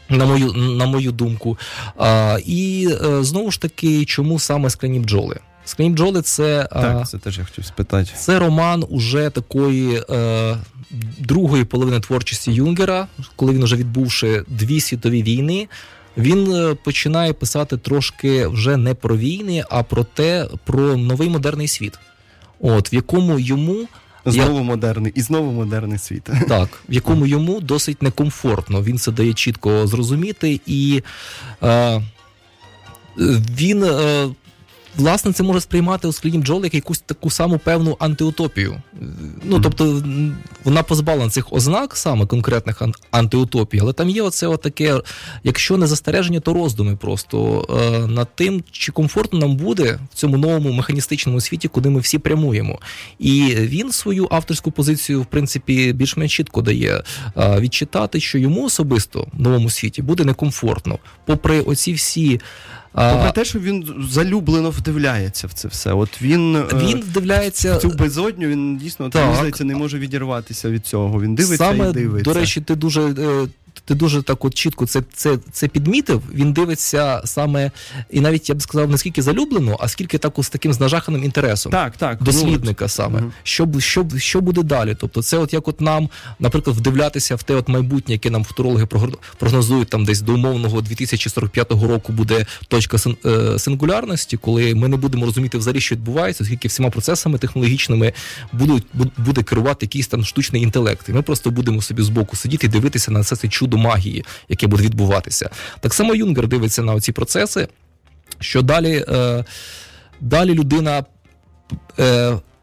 На мою, на мою думку. А, і знову ж таки, чому саме скляні бджоли? Скляні бджоли це Так, це теж я хотів спитати. це роман уже такої е, другої половини творчості Юнгера, коли він вже відбувши дві світові війни. Він е, починає писати трошки вже не про війни, а про те, про новий модерний світ, от в якому йому Знову модерний і знову модерний світ. так, в якому йому досить некомфортно. Він це дає чітко зрозуміти, і е, він. Е, Власне, це може сприймати у скліні бджоли як якусь таку саму певну антиутопію. Ну, тобто, вона позбавлена цих ознак, саме конкретних антиутопій, але там є оце отаке, якщо не застереження, то роздуми просто е, над тим, чи комфортно нам буде в цьому новому механістичному світі, куди ми всі прямуємо. І він свою авторську позицію, в принципі, більш-менш чітко дає е, відчитати, що йому особисто в новому світі буде некомфортно, попри оці всі. Попри те, що він залюблено вдивляється в це все. От він, е, він вдивляється в цю безодню, він дійсно Так. Там, здається, не може відірватися від цього. Він дивиться Саме, і дивиться. До речі, ти дуже е, ти дуже так от чітко це, це, це підмітив. Він дивиться саме, і навіть я б сказав, не скільки залюблено, а скільки так з таким знажаханим інтересом. Так, так. ну, Дослідника саме, Мгм. що, що, що буде далі? Тобто, це от як от нам, наприклад, вдивлятися в те от майбутнє, яке нам футурологи прогнозують там десь до умовного 2045 року буде точка син- е, сингулярності, коли ми не будемо розуміти взагалі, що відбувається, оскільки всіма процесами технологічними будуть буде керувати якийсь там штучний інтелект. І ми просто будемо собі збоку сидіти і дивитися на це, це чудо магії, яке буде відбуватися. Так само Юнгер дивиться на оці процеси, що далі, е, далі людина.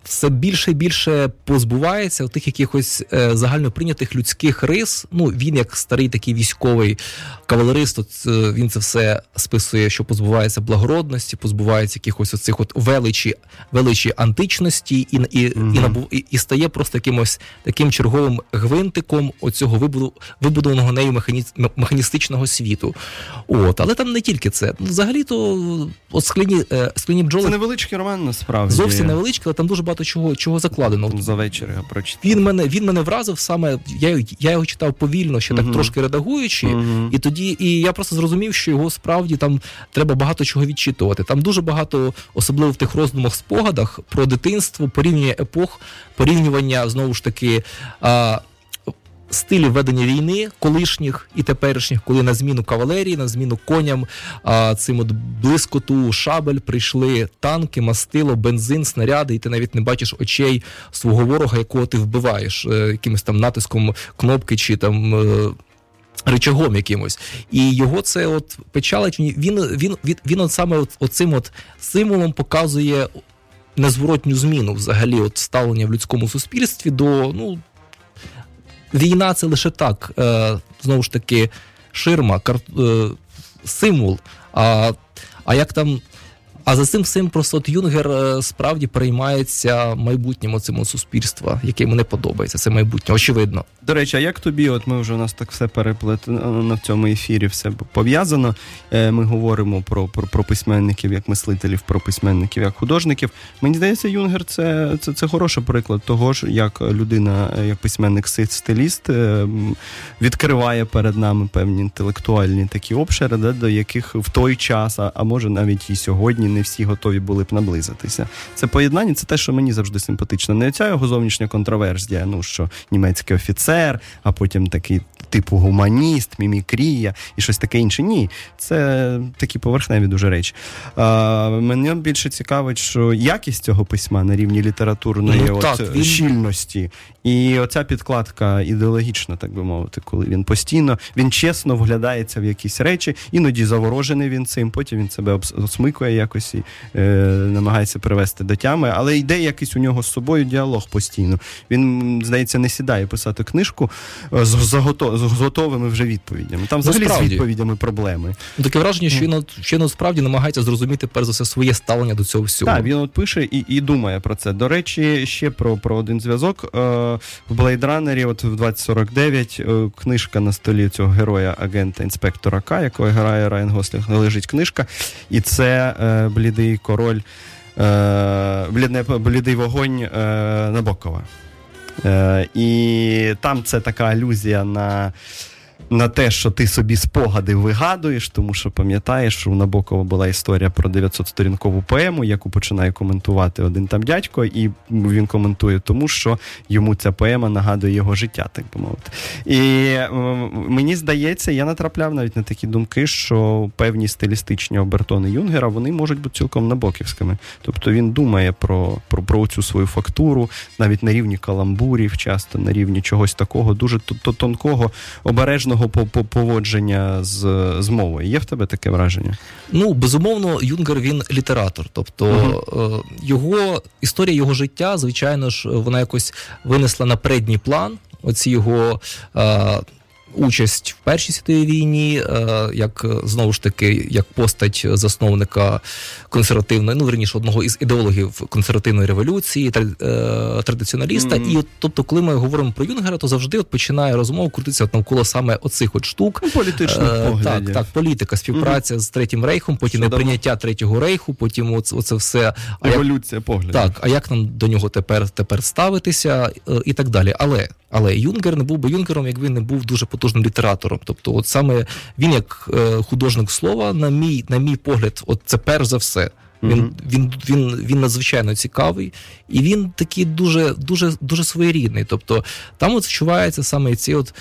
Е, все більше і більше позбувається тих якихось е, загальноприйнятих людських рис. Ну він як старий такий військовий кавалерист, от, е, він це все списує, що позбувається благородності, позбувається якихось оцих от величі, величі античності, і, і, і, набув, і, і стає просто якимось таким черговим гвинтиком оцього вибуду, вибудованого нею механі, механістичного світу. От, але там не тільки це. Ну, взагалі-то от скляні, е, скляні бджоли Це невеличкий роман, насправді. зовсім невеличкий, але там дуже багато чого, чого закладено. За вечір я прочитав. Він мене він мене вразив саме. Я, я його читав повільно, ще так трошки редагуючи, Мгм. і тоді і я просто зрозумів, що його справді там треба багато чого відчитувати. Там дуже багато, особливо в тих роздумах, спогадах про дитинство, порівняння епох, порівнювання знову ж таки. А, Стилів ведення війни колишніх і теперішніх, коли на зміну кавалерії, на зміну коням, цим от блискоту шабель прийшли танки, мастило, бензин, снаряди, і ти навіть не бачиш очей свого ворога, якого ти вбиваєш, е, якимось там натиском кнопки чи там. е, Речагом якимось, і його це от печалить. Він він він, він, він от саме от, оцим от символом показує незворотню зміну взагалі от ставлення в людському суспільстві до ну війна це лише так, е, знову ж таки, ширма, е, символ. А, а як там. А за цим всім просто от Юнгер е, справді переймається майбутнім оцим суспільства, яке йому не подобається. Це майбутнє, очевидно. До речі, а як тобі, от ми вже у нас так все переплетено в цьому ефірі, все пов'язано. Е, Ми говоримо про, про, про письменників як мислителів, про письменників як художників. Мені здається, Юнгер це, це, це хороший приклад того ж, як людина, е, як письменник стиліст, відкриває перед нами певні інтелектуальні такі обшири, да, до яких в той час, а може навіть і сьогодні, не всі готові були б наблизитися. Це поєднання, це те, що мені завжди симпатично. Не ця його зовнішня контроверсія, ну що німецький офіцер, а потім такий типу гуманіст, мімікрія і щось таке інше. Ні, це такі поверхневі дуже речі. А, мене більше цікавить, що якість цього письма на рівні літературної Ну, от, він- щільності. І оця підкладка ідеологічна, так би мовити, коли він постійно, він чесно вглядається в якісь речі, іноді заворожений він цим, потім він себе обс- осмикує якось і е, намагається привести до тями, але йде якийсь у нього з собою діалог постійно. Він, здається, не сідає писати книжку е, з, з, з готовими вже відповідями. Там взагалі з відповідями проблеми. Ну, Таке враження, що він от, що він от справді намагається зрозуміти перш за все своє ставлення до цього всього. Так, він от пише і, і думає про це. До речі, ще про, про один зв'язок. Е, в Blade Runner, от в 2049, е, книжка на столі цього героя, агента інспектора К, якого грає Райан Гослінг, лежить книжка, і це е, блідий король, е, блідне, блідий вогонь е, Набокова. Е, і там це така алюзія на. На те, що ти собі спогади вигадуєш, тому що пам'ятаєш, що у Набокова була історія про 900-сторінкову поему, яку починає коментувати один там дядько, і він коментує тому, що йому ця поема нагадує його життя, так би мовити. І мені здається, я натрапляв навіть на такі думки, що певні стилістичні обертони Юнгера вони можуть бути цілком набоківськими. Тобто він думає про, про, про цю свою фактуру, навіть на рівні каламбурів, часто на рівні чогось такого, дуже тонкого, обережного по- поводження з, з мовою. Є в тебе таке враження? Ну, безумовно, Юнгер він літератор. Тобто е, його історія його життя, звичайно ж, вона якось винесла на передній план оці його. Е, Участь в Першій світовій війні, е, як знову ж таки, як постать засновника консервативної, ну верніше одного із ідеологів консервативної революції, е, традиціоналіста. І от, тобто, коли ми говоримо про Юнгера, то завжди от починає розмова крутитися от навколо саме оцих от штук. Ну, політичних Е, поглядів. Так, так, політика, співпраця з третім рейхом, потім Що давно? неприйняття третього рейху, потім оце, оце все. А як, Еволюція поглядів. так, а як нам до нього тепер, тепер ставитися і так далі. Але, Але Юнгер не був би Юнгером, якби не був дуже потужним літератором. Тобто, от саме він, як е, художник слова, на мій, на мій погляд, от це перш за все. Він, Мгм. він, він, він надзвичайно цікавий, і він такий дуже, дуже, дуже своєрідний. Тобто там от вчувається саме цей от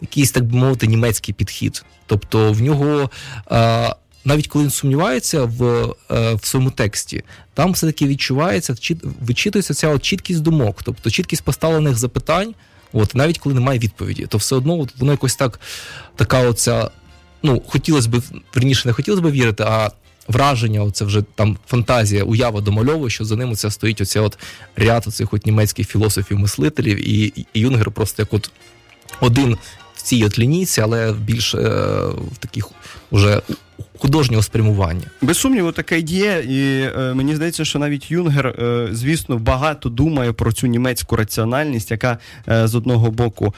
якийсь, так би мовити, німецький підхід. Тобто в нього. А, навіть коли він сумнівається в, е, в своєму тексті, там все-таки відчувається, вичитується ця от чіткість думок, тобто чіткість поставлених запитань, от навіть коли немає відповіді, то все одно от, воно якось так, така оця, ну, хотілося б, верніше, не хотілося б вірити, а враження, оце вже там фантазія, уява домальовує, що за ним оця стоїть оця от ряд оцих от німецьких філософів-мислителів, і, і Юнгер просто як от один в цій от лінійці, але більш е, в таких уже художнього спрямування. Без сумніву, таке є, і е, мені здається, що навіть Юнгер, е, звісно, багато думає про цю німецьку раціональність, яка е, з одного боку.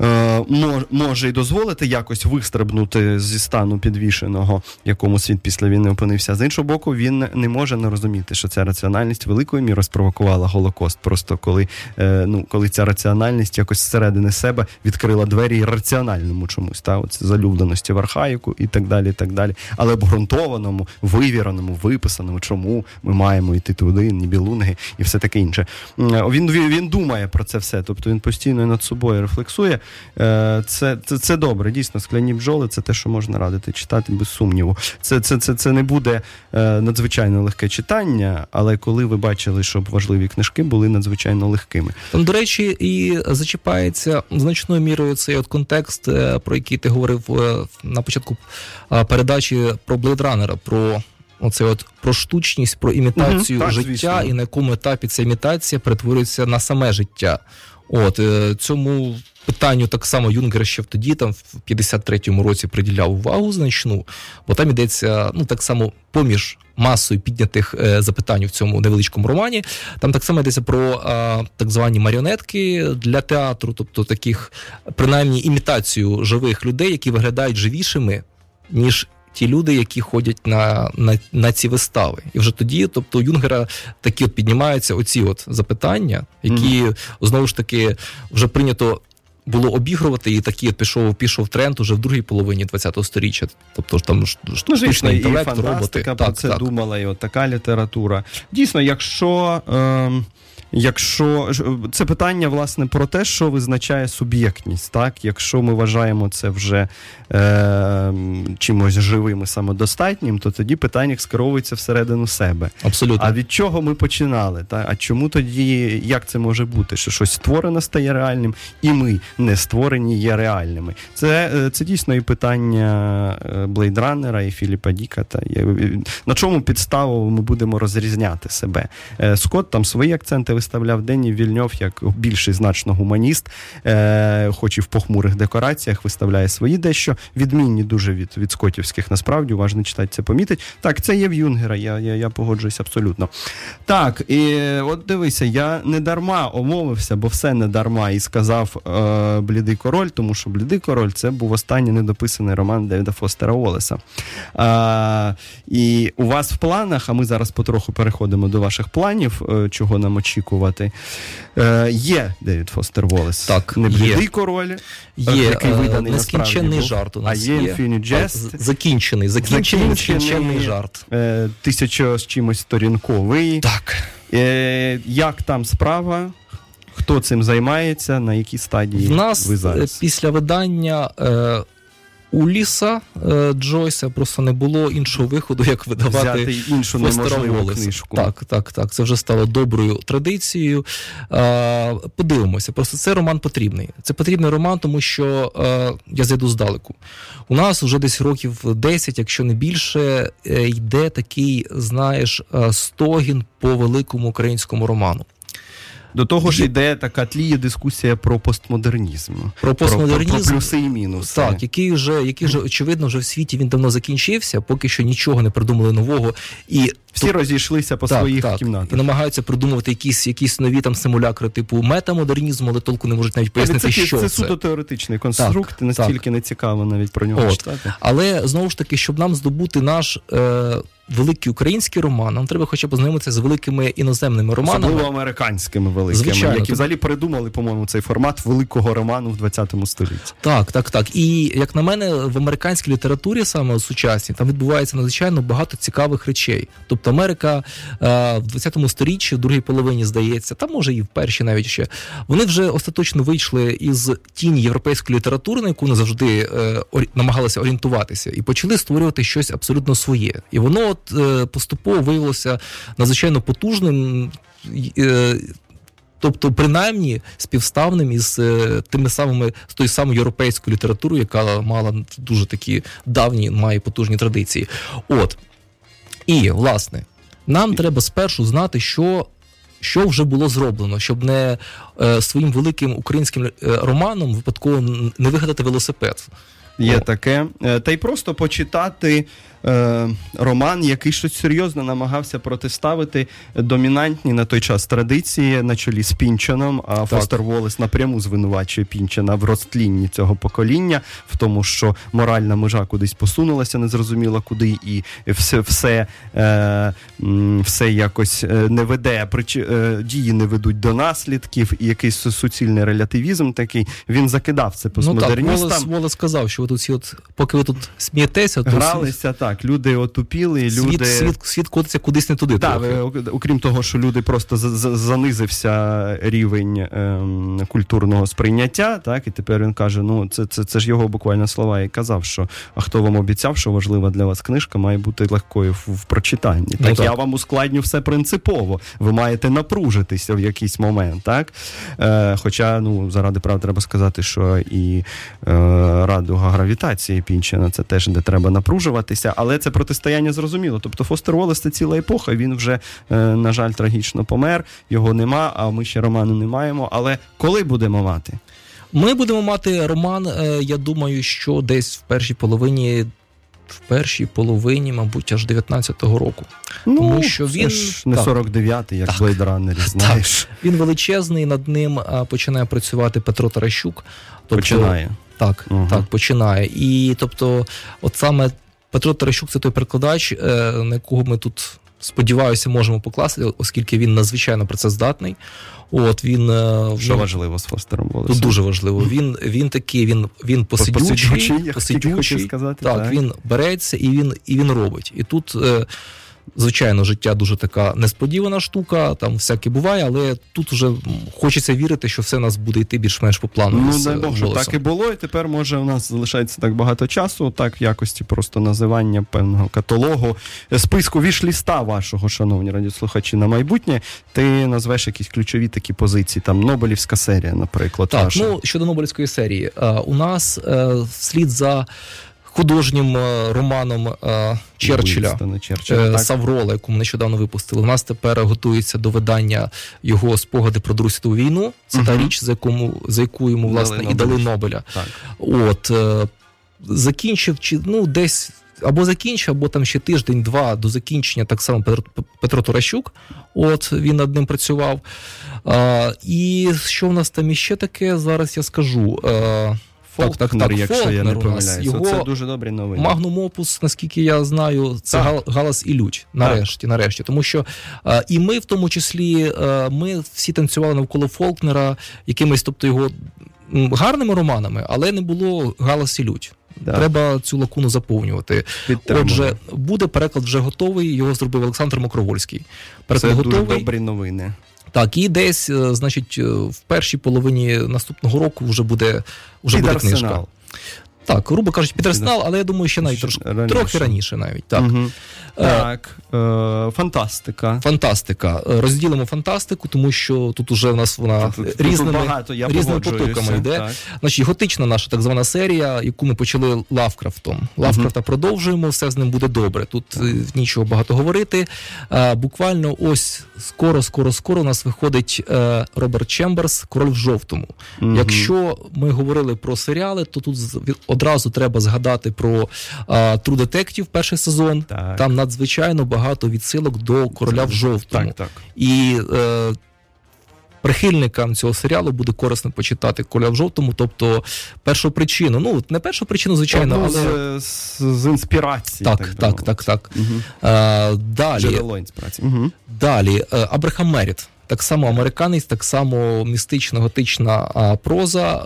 Е, Може й дозволити якось вистрибнути зі стану підвішеного, якому світ після війни опинився. З іншого боку, він не може не розуміти, що ця раціональність великою мірою спровокувала Голокост. Просто коли, е, ну, коли ця раціональність якось зсередини себе відкрила двері раціональному чомусь, та от залюбленості в архаїку і так далі. і так далі. Але обґрунтованому, вивіреному, виписаному, чому ми маємо йти туди, нібілунги і все таке інше. Він, він думає про це все, тобто він постійно над собою рефлексує. Е, Це, це, це добре, дійсно, скляні бджоли це те, що можна радити читати без сумніву. Це, це, це, це не буде е, надзвичайно легке читання, але коли ви бачили, щоб важливі книжки були надзвичайно легкими. Там, до речі, і зачіпається значною мірою цей от контекст, е, про який ти говорив на початку передачі про Runner, про оце от про штучність, про імітацію Мгм, так, життя, звісно. і на якому етапі ця імітація перетворюється на саме життя. От е, цьому питанню так само Юнгер ще в тоді, там в 53-му році приділяв увагу значну, бо там йдеться ну так само поміж масою піднятих е, запитань в цьому невеличкому романі. Там так само йдеться про так звані маріонетки для театру, тобто таких принаймні імітацію живих людей, які виглядають живішими, ніж. Ті люди, які ходять на, на, на ці вистави, і вже тоді, тобто у Юнгера такі от піднімаються оці от запитання, які знову ж таки вже прийнято було обігрувати, і такий от пішов пішов тренд уже в другій половині ХХ століття. Тобто там Ну, штучний і інтелект, роботи. фантастика про Так, це так. думала, і от така література. Дійсно, якщо. Ем... Якщо це питання власне про те, що визначає суб'єктність, так якщо ми вважаємо це вже е, чимось живим і самодостатнім, то тоді питання скеровується всередину себе. Абсолютно. А від чого ми починали? Та? А чому тоді, як це може бути? Що щось створено стає реальним, і ми не створені є реальними? Це, е, це дійсно і питання Блейдранера і Філіпа Діка. Та на чому підставу ми будемо розрізняти себе? Е, Скотт там свої акценти виставляв Денні Вільньов як більший значно гуманіст, е, хоч і в похмурих декораціях виставляє свої дещо відмінні дуже від, від скотівських. Насправді уважно читати це помітить. Так, це є в Юнгера, я, я, я погоджуюсь абсолютно. Так, і от дивися, я не дарма омовився, бо все не дарма, і сказав е, Блідий король, тому що Блідий король це був останній недописаний роман Девіда Фостера Уоллеса. А, і у вас в планах, а ми зараз потроху переходимо до ваших планів, е, чого нам очікувати. Е, є Девід Фостер Уоллес. Так, не. Блідий король, Є який е, виданий нескінченний жарт у нас а є. Infinite Jest. з- Закінчений, закінчений, нескінченний жарт. Е, тисячо з чимось сторінковий. Так. Е, як там справа? Хто цим займається? На якій стадії В нас ви е, зараз? після видання е, Уліса е, Джойса просто не було іншого виходу, як видавати Взяти іншу неможливу книжку. Так, так, так. Це вже стало доброю традицією. Е, подивимося. Просто це роман потрібний. Це потрібний роман, тому що е, я зайду здалеку. У нас вже десь років 10, якщо не більше, е, йде такий, знаєш, е, стогін по великому українському роману. До того ж йде така тліє дискусія про постмодернізм. Про постмодернізм. Про, про плюси і мінуси. Так, який вже, який вже очевидно вже в світі він давно закінчився, поки що нічого не придумали нового. І Всі розійшлися по так, своїх так, кімнатах. і намагаються придумувати якісь, якісь нові там симулякри, типу метамодернізму, але толку не можуть навіть пояснити, це, що це це. суто теоретичний конструкт, настільки не цікаво навіть про нього От. читати. Але знову ж таки, щоб нам здобути наш е, великий український роман, нам треба хоча б познайомитися з великими іноземними романами. Особливо американськими великими, Звичайно, які взагалі придумали, по-моєму, цей формат великого роману в 20 столітті. Так, так, так. І як на мене, в американській літературі, саме сучасній, там відбувається надзвичайно багато цікавих речей. Тобто Америка е, в 20 сторіччі, в другій половині, здається, та може і в першій навіть ще, вони вже остаточно вийшли із тіні європейської літератури, на яку вони завжди е, орі- намагалися орієнтуватися, і почали створювати щось абсолютно своє. І воно от е, поступово виявилося надзвичайно потужним. е, Тобто, принаймні, співставним із е, тими самими з тою самою європейською літературою, яка мала дуже такі давні, має потужні традиції. От і власне, нам треба спершу знати, що. Що вже було зроблено, щоб не е, своїм великим українським е, романом випадково не вигадати велосипед. Є О. таке. Та й просто почитати е, роман, який щось серйозно намагався протиставити домінантні на той час традиції на чолі з Пінчаном. А Фостер Волес напряму звинувачує Пінчана в розтлінні цього покоління, в тому, що моральна межа кудись посунулася, незрозуміло куди, і все, все, е, все якось е, не веде, причи, е, дії не ведуть до наслідків, і якийсь суцільний релятивізм такий. Він закидав це Ну так. Волес, Волес сказав, що ви тут всі, от, поки ви тут смієтеся, то Гралися так, люди отупіли, світ, люди. світ, світ, котиться кудись не туди. Так, трохи. окрім того, що люди просто за- за- занизився рівень ем, культурного сприйняття, так, і тепер він каже: ну, це, це, це ж його буквально слова і казав, що а хто вам обіцяв, що важлива для вас книжка, має бути легкою в, в прочитанні. Так, Ну, так. я вам ускладню все принципово. Ви маєте напружитися в якийсь момент, так? Е, хоча, ну, заради прав треба сказати, що і е, радуга гравітації Пінчена це теж де треба напружуватися, але це протистояння зрозуміло. Тобто Фостер Волес це ціла епоха. Він вже, е, на жаль, трагічно помер, його нема, а ми ще роману не маємо. Але коли будемо мати? Ми будемо мати роман, е, я думаю, що десь в першій половині. В першій половині, мабуть, аж 19-го року. Тому що він- ж не так. 49-й, як Blade Runner, знаєш. Він величезний, над ним починає працювати Петро Таращук. Тобто, Починає. Так, Мгм. так, починає. І тобто, от саме Петро Таращук це той перекладач, е, на якого ми тут. Сподіваюся, можемо покласти, оскільки він надзвичайно працездатний. От він е, Що ну, важливо з Фостером Волесом? Тут дуже важливо. Він, він такий, він, він посидючий, посидючий, посидючий сказати, так, так. він береться і він, і він робить. І тут, е, звичайно, життя дуже така несподівана штука, там всяке буває, але тут вже хочеться вірити, що все у нас буде йти більш-менш по плану. Ну, дай е, Бог, щоб так і було, і тепер може у нас залишається так багато часу, так в якості просто називання певного каталогу, е, списку вішліста вашого, шановні радіослухачі, на майбутнє. Ти назвеш якісь ключові такі позиції, там Нобелівська серія, наприклад. Так, ваша. ну щодо Нобелівської серії, е, у нас вслід за художнім е, романом е, Черчилля. Черчилля, Е. Саврола, яку ми нещодавно випустили. У нас тепер готується до видання його спогади про Другу світову війну. Це та річ, за якому за яку йому Дали власне і дали Нобеля. Так. От закінчив чи ну десь. Або закінчив, або там ще тиждень-два до закінчення, так само Петро, Петро Туращук. От він над ним працював. А, і що в нас там іще таке? Зараз я скажу. А, так, так, Фолкнер, так, якщо я не Фолкнер у нас. помиляюся. Його Це дуже добрі новини. Магнум Опус, наскільки я знаю, це Так. галас і лють. Нарешті, нарешті. Тому що е, і ми, в тому числі, е, ми всі танцювали навколо Фолкнера, якимись, тобто його гарними романами, але не було галас і лють. Да. Треба цю лакуну заповнювати. Підтримую. Отже, буде переклад вже готовий. Його зробив Олександр Мокровольський. Переклад це дуже добрі новини. Так, і десь, е, значить, е, в першій половині наступного року вже буде, вже Під буде книжка. Так, грубо кажучи, під але я думаю, ще навіть трошки, раніше. трохи раніше навіть. Так. Е, Так, е, фантастика. Фантастика. Е, Розділимо фантастику, тому що тут уже в нас вона Тут- тут різними, багато, я різними потоками йде. так. Значить, готична наша так звана серія, яку ми почали Лавкрафтом. Лавкрафта продовжуємо, все з ним буде добре. Тут е, нічого багато говорити. Е, Буквально ось скоро, скоро, скоро у нас виходить е, Роберт Чемберс, король в жовтому. Мгм. Якщо ми говорили про серіали, то тут одразу треба згадати про е, True Detective, перший сезон. Так. Там надзвичайно багато відсилок до короля в жовтому. Так, так. І е, прихильникам цього серіалу буде корисно почитати Коля в жовтому. Тобто, першу причину, ну не першу причину, звичайно, Одну але з, з, з інспірації. так, так, мовити. так, так. Мгм. Е, далі. Джерело інспірації. Угу. Далі е, Абрахам Меріт. Так само американець, так само містична готична проза.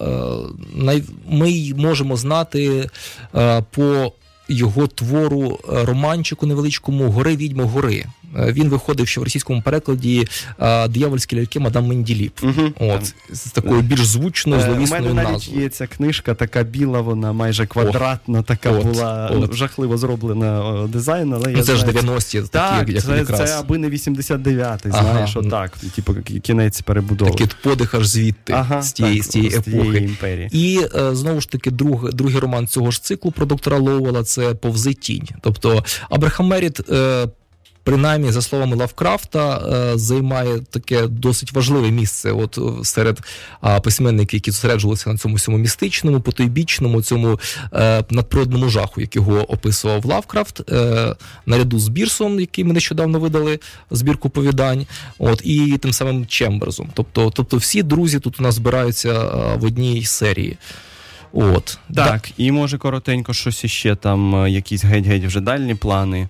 Е, Ми можемо знати е, по його твору е, романчику невеличкому Гори відьмо гори. Е, Він виходив ще в російському перекладі е, Диявольські ляльки Мадам Менділіп. Мгм. От з такою більш звучною Е, У зловісною мене навіть назвою. є ця книжка, така біла, вона майже квадратна, така от, була от. жахливо зроблена дизайн, але Ну, я це ж знаю, 90-ті, Так, такі, як це, якраз. це аби не 89-й, Ага. знаєш, отак, типу кінець перебудови. Такий подих аж звідти, Ага, з тієї, так, з тієї з епохи. імперії. І знову ж таки, друг, другий роман цього ж циклу про доктора Лоуела це Повзи тінь. Тобто Абрахам Меріт, принаймні, за словами Лавкрафта, е, займає таке досить важливе місце от е, серед письменників, які зосереджувалися на цьому всьому містичному, потойбічному, цьому е, надприродному жаху, який його описував Лавкрафт, наряду з Бірсом, який ми нещодавно видали збірку повідань, от і тим самим Чемберзом. Тобто, тобто всі друзі тут у нас збираються в одній серії. От Так, і може коротенько щось іще там, якісь геть-геть вже дальні плани.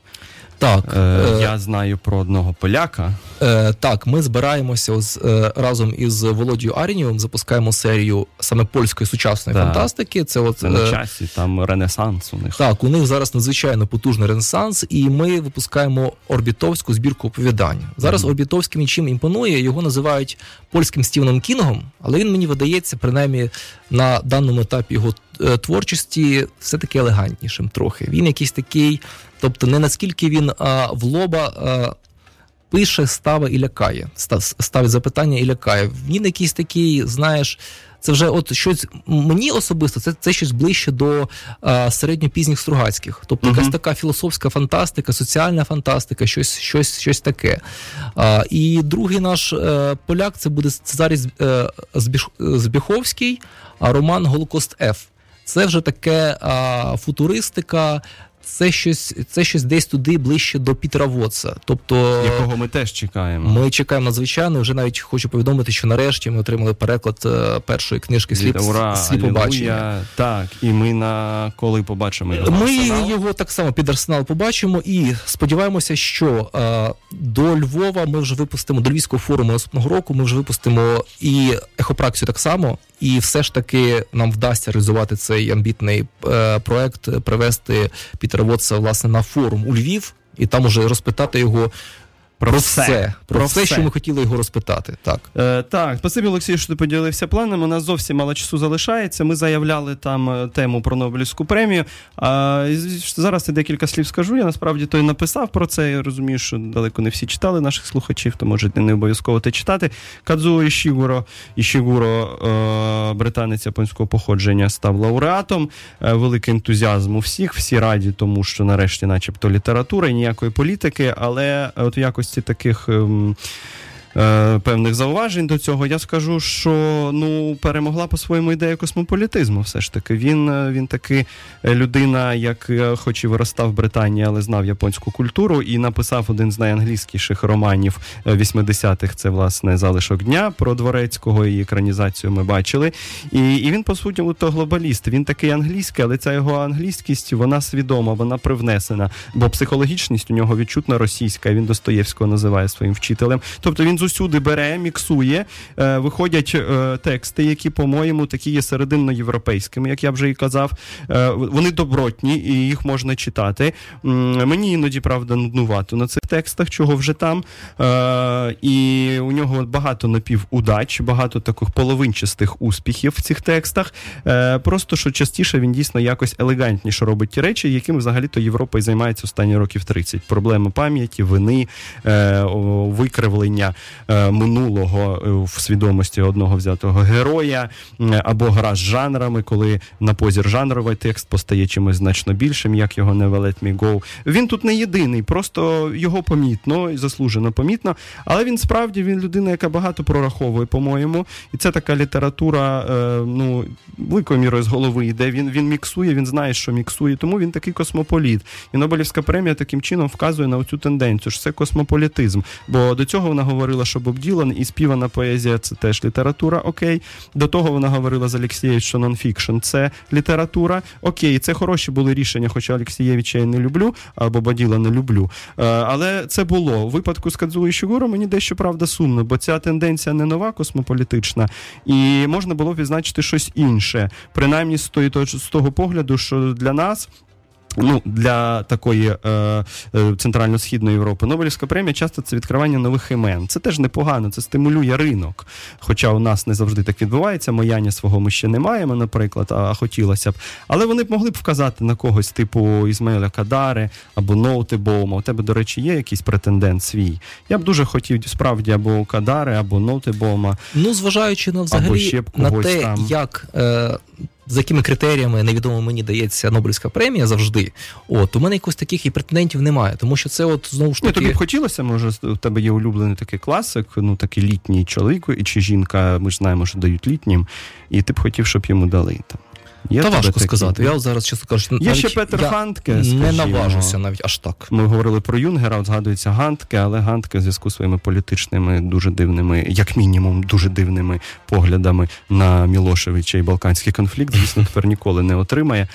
Так, Е, е, Я знаю про одного поляка. е, так, ми збираємося ось, е, разом із Володією Арінєвим, запускаємо серію саме польської сучасної Так. фантастики. Це от Це на е, часі, там ренесанс у них. Так, у них зараз надзвичайно потужний ренесанс, і ми випускаємо орбітовську збірку оповідань. Зараз Орбітовський мені чим імпонує, його називають польським Стівеном Кінгом, але він мені видається, принаймні на даному етапі його творчості, все-таки елегантнішим трохи. Він якийсь такий, тобто не наскільки він а, в лоба. А, Пише, ставить і лякає. Ста- Ставить запитання і лякає. Він якийсь такий, знаєш, це вже от щось мені особисто, це, це щось ближче до а, середньопізніх Стругацьких. Тобто Мгм. якась така філософська фантастика, соціальна фантастика, щось, щось, щось таке. А, і другий наш е, поляк це буде Цезарій е, Збіховський, а роман Голокост Ф. Це вже таке а, футуристика. Це щось, це щось десь туди ближче до Пітера Вотса. Тобто Якого ми теж чекаємо. ми чекаємо надзвичайно. Вже навіть хочу повідомити, що нарешті ми отримали переклад е, першої книжки сліп, Ура, сліпобачення. Алілуя. Так, і ми на коли побачимо його. Ми Арсенал. його так само під арсенал побачимо і сподіваємося, що е, до Львова ми вже випустимо до Львівського форуму наступного року. Ми вже випустимо і ехопраксію так само, і все ж таки нам вдасться реалізувати цей амбітний е, проект, привести Пітера Вотса власне на форум у Львів, і там уже розпитати його про, все. все, про, Про все, все. що ми хотіли його розпитати. Так. Е, так, спасибі, Олексій, що ти поділився планом. У нас зовсім мало часу залишається. Ми заявляли там е, тему про Нобелівську премію. А зараз я декілька слів скажу. Я насправді то й написав про це. Я розумію, що далеко не всі читали наших слухачів, то може не обов'язково те читати. Кадзуо Ішігуро, Ішігуро, е, британець японського походження, став лауреатом. Е, великий ентузіазм у всіх, всі раді, тому що нарешті, начебто, література і ніякої політики, але от в якості таких. Е, Певних зауважень до цього я скажу, що ну перемогла по-своєму ідея космополітизму. Все ж таки, він, е, він таки е, людина, як хоч і виростав в Британії, але знав японську культуру і написав один з найанглійськіших романів е, 80-х. Це власне залишок дня про дворецького і екранізацію ми бачили. І, і він по суті то глобаліст. Він такий англійський, але ця його англійськість вона свідома, вона привнесена. Бо психологічність у нього відчутна російська. Він Достоєвського називає своїм вчителем. Тобто він зусюди бере, міксує, е, виходять е, тексти, які, по-моєму, такі є серединноєвропейськими, як я вже і казав. Е, вони добротні і їх можна читати. Мені іноді, правда, нуднувато на цих текстах, чого вже там. Е, і у нього багато напівудач, багато таких половинчастих успіхів в цих текстах. Е, просто що частіше він дійсно якось елегантніше робить ті речі, якими взагалі-то Європа і займається останні років 30. Проблеми пам'яті, вини, е, викривлення минулого е, в свідомості одного взятого героя, або гра з жанрами, коли на позір жанровий текст постає чимось значно більшим, як його Never Let Me Go. Він тут не єдиний, просто його помітно і заслужено помітно. Але він справді він людина, яка багато прораховує, по-моєму, і це така література, е, ну великою мірою з голови йде. Він він міксує, він знає, що міксує, тому він такий космополіт. І Нобелівська премія таким чином вказує на цю тенденцію, що це космополітизм. Бо до цього вона говорила, що Боб Ділан і співана поезія це теж література. Окей. До того вона говорила з Олексієвич, що нонфікшн це література. Окей, це хороші були рішення, хоча Олексієвича я не люблю, а Боба Ділана люблю. Е, Але це було. У випадку з Кадзуо Ішігуро мені дещо правда сумно, бо ця тенденція не нова космополітична, і можна було б відзначити щось інше, принаймні з того погляду, що для нас. Ну, для такої е, е, центрально-східної Європи Нобелівська премія часто це відкривання нових імен. Це теж непогано, це стимулює ринок. Хоча у нас не завжди так відбувається. Мояння свого ми ще не маємо, наприклад, а хотілося б. Але вони б могли б вказати на когось, типу Ізмаїля Кадари або Ноутебоума. У тебе, до речі, є якийсь претендент свій. Я б дуже хотів справді або Кадари, або Ноутебоума. Ну, зважаючи на Або взагалі ще б на те, там. як. Е, за якими критеріями невідомо мені дається Нобелівська премія завжди. От у мене якось таких і претендентів немає, тому що це от знову ж таки... таки. тобі б хотілося, може, у тебе є улюблений такий класик, ну такий літній чоловік чи жінка, ми ж знаємо, що дають літнім, і ти б хотів, щоб йому дали там. Є Та важко такі? сказати. Я зараз, чесно кажучи, Є ще Петер я Хантке, не скажімо. наважуся навіть аж так. Ми говорили про Юнгера, от згадується Гантке, але Гантке в зв'язку з своїми політичними дуже дивними, як мінімум, дуже дивними поглядами на Мілошевича і Балканський конфлікт, звісно, тепер ніколи не отримає.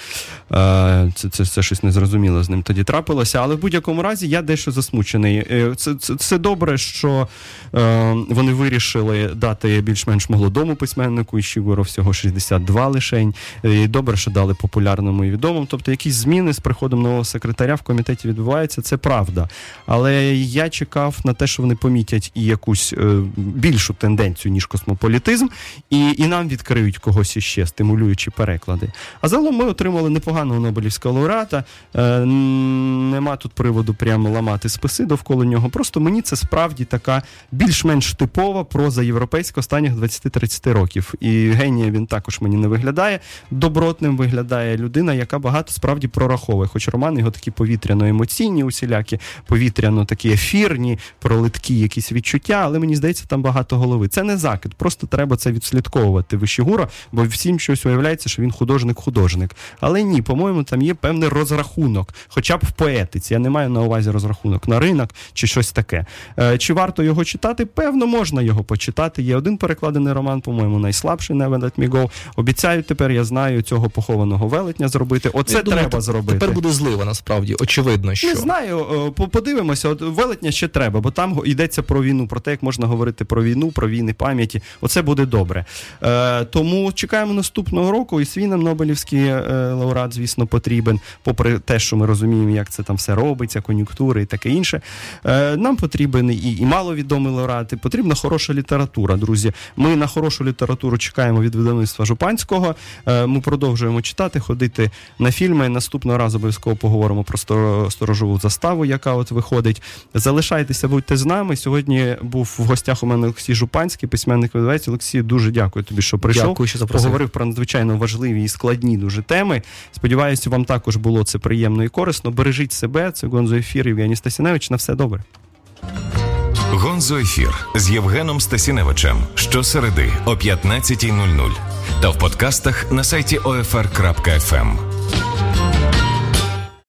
Е, Це, це, це щось незрозуміло з ним тоді трапилося. Але в будь-якому разі я дещо засмучений. Е, Це, це, це добре, що е, вони вирішили дати більш-менш молодому письменнику, і Щігуро всього 62 лишень. І добре, що дали популярному і відомому. Тобто якісь зміни з приходом нового секретаря в комітеті відбуваються, це правда. Але я чекав на те, що вони помітять і якусь е, більшу тенденцію, ніж космополітизм, і, і нам відкриють когось іще, стимулюючи переклади. А загалом ми отримали непоганого Нобелівського лауреата. Е, нема тут приводу прямо ламати списи довкола нього. Просто мені це справді така більш-менш типова проза європейська останніх 20-30 років. І генія він також мені не виглядає. Добротним виглядає людина, яка багато справді прораховує. Хоч роман його такі повітряно-емоційні, усілякі, повітряно такі ефірні, пролиткі якісь відчуття, але мені здається, там багато голови. Це не закид, просто треба це відслідковувати Вишігура, бо всім щось уявляється, що він художник-художник. Але ні, по-моєму, там є певний розрахунок, хоча б в поетиці. Я не маю на увазі розрахунок на ринок чи щось таке. Е, чи варто його читати? Певно, можна його почитати. Є один перекладений роман, по-моєму, найслабший Never Let Me. Обіцяю тепер, я знаю цього похованого велетня зробити. Оце Я треба теп- зробити. Тепер буде злива, насправді, очевидно, що. Не знаю, е, подивимося. От велетня ще треба, бо там йдеться про війну, про те, як можна говорити про війну, про війни пам'яті. Оце буде добре. Е, тому чекаємо наступного року. І свій нам Нобелівський е, лауреат, звісно, потрібен, попри те, що ми розуміємо, як це там все робиться, кон'юнктури і таке інше. Е, нам потрібен і, і маловідомий лауреат, і потрібна хороша література, друзі. Ми на хорошу літературу чекаємо від видавництва Жупанського. Е, ми продовжуємо читати, ходити на фільми. Наступного разу обов'язково поговоримо про сторожову заставу, яка от виходить. Залишайтеся, будьте з нами. Сьогодні був в гостях у мене Олексій Жупанський, письменник видавець. Олексій, дуже дякую тобі, що прийшов. Дякую, що запросив. Поговорив про надзвичайно важливі і складні дуже теми. Сподіваюся, вам також було це приємно і корисно. Бережіть себе. Це Гонзо Ефір, Євгеній Стасіневич. На все добре. Гонзо ефір з Євгеном Стасіневичем щосереди о 15.00 та в подкастах на сайті OFR.FM.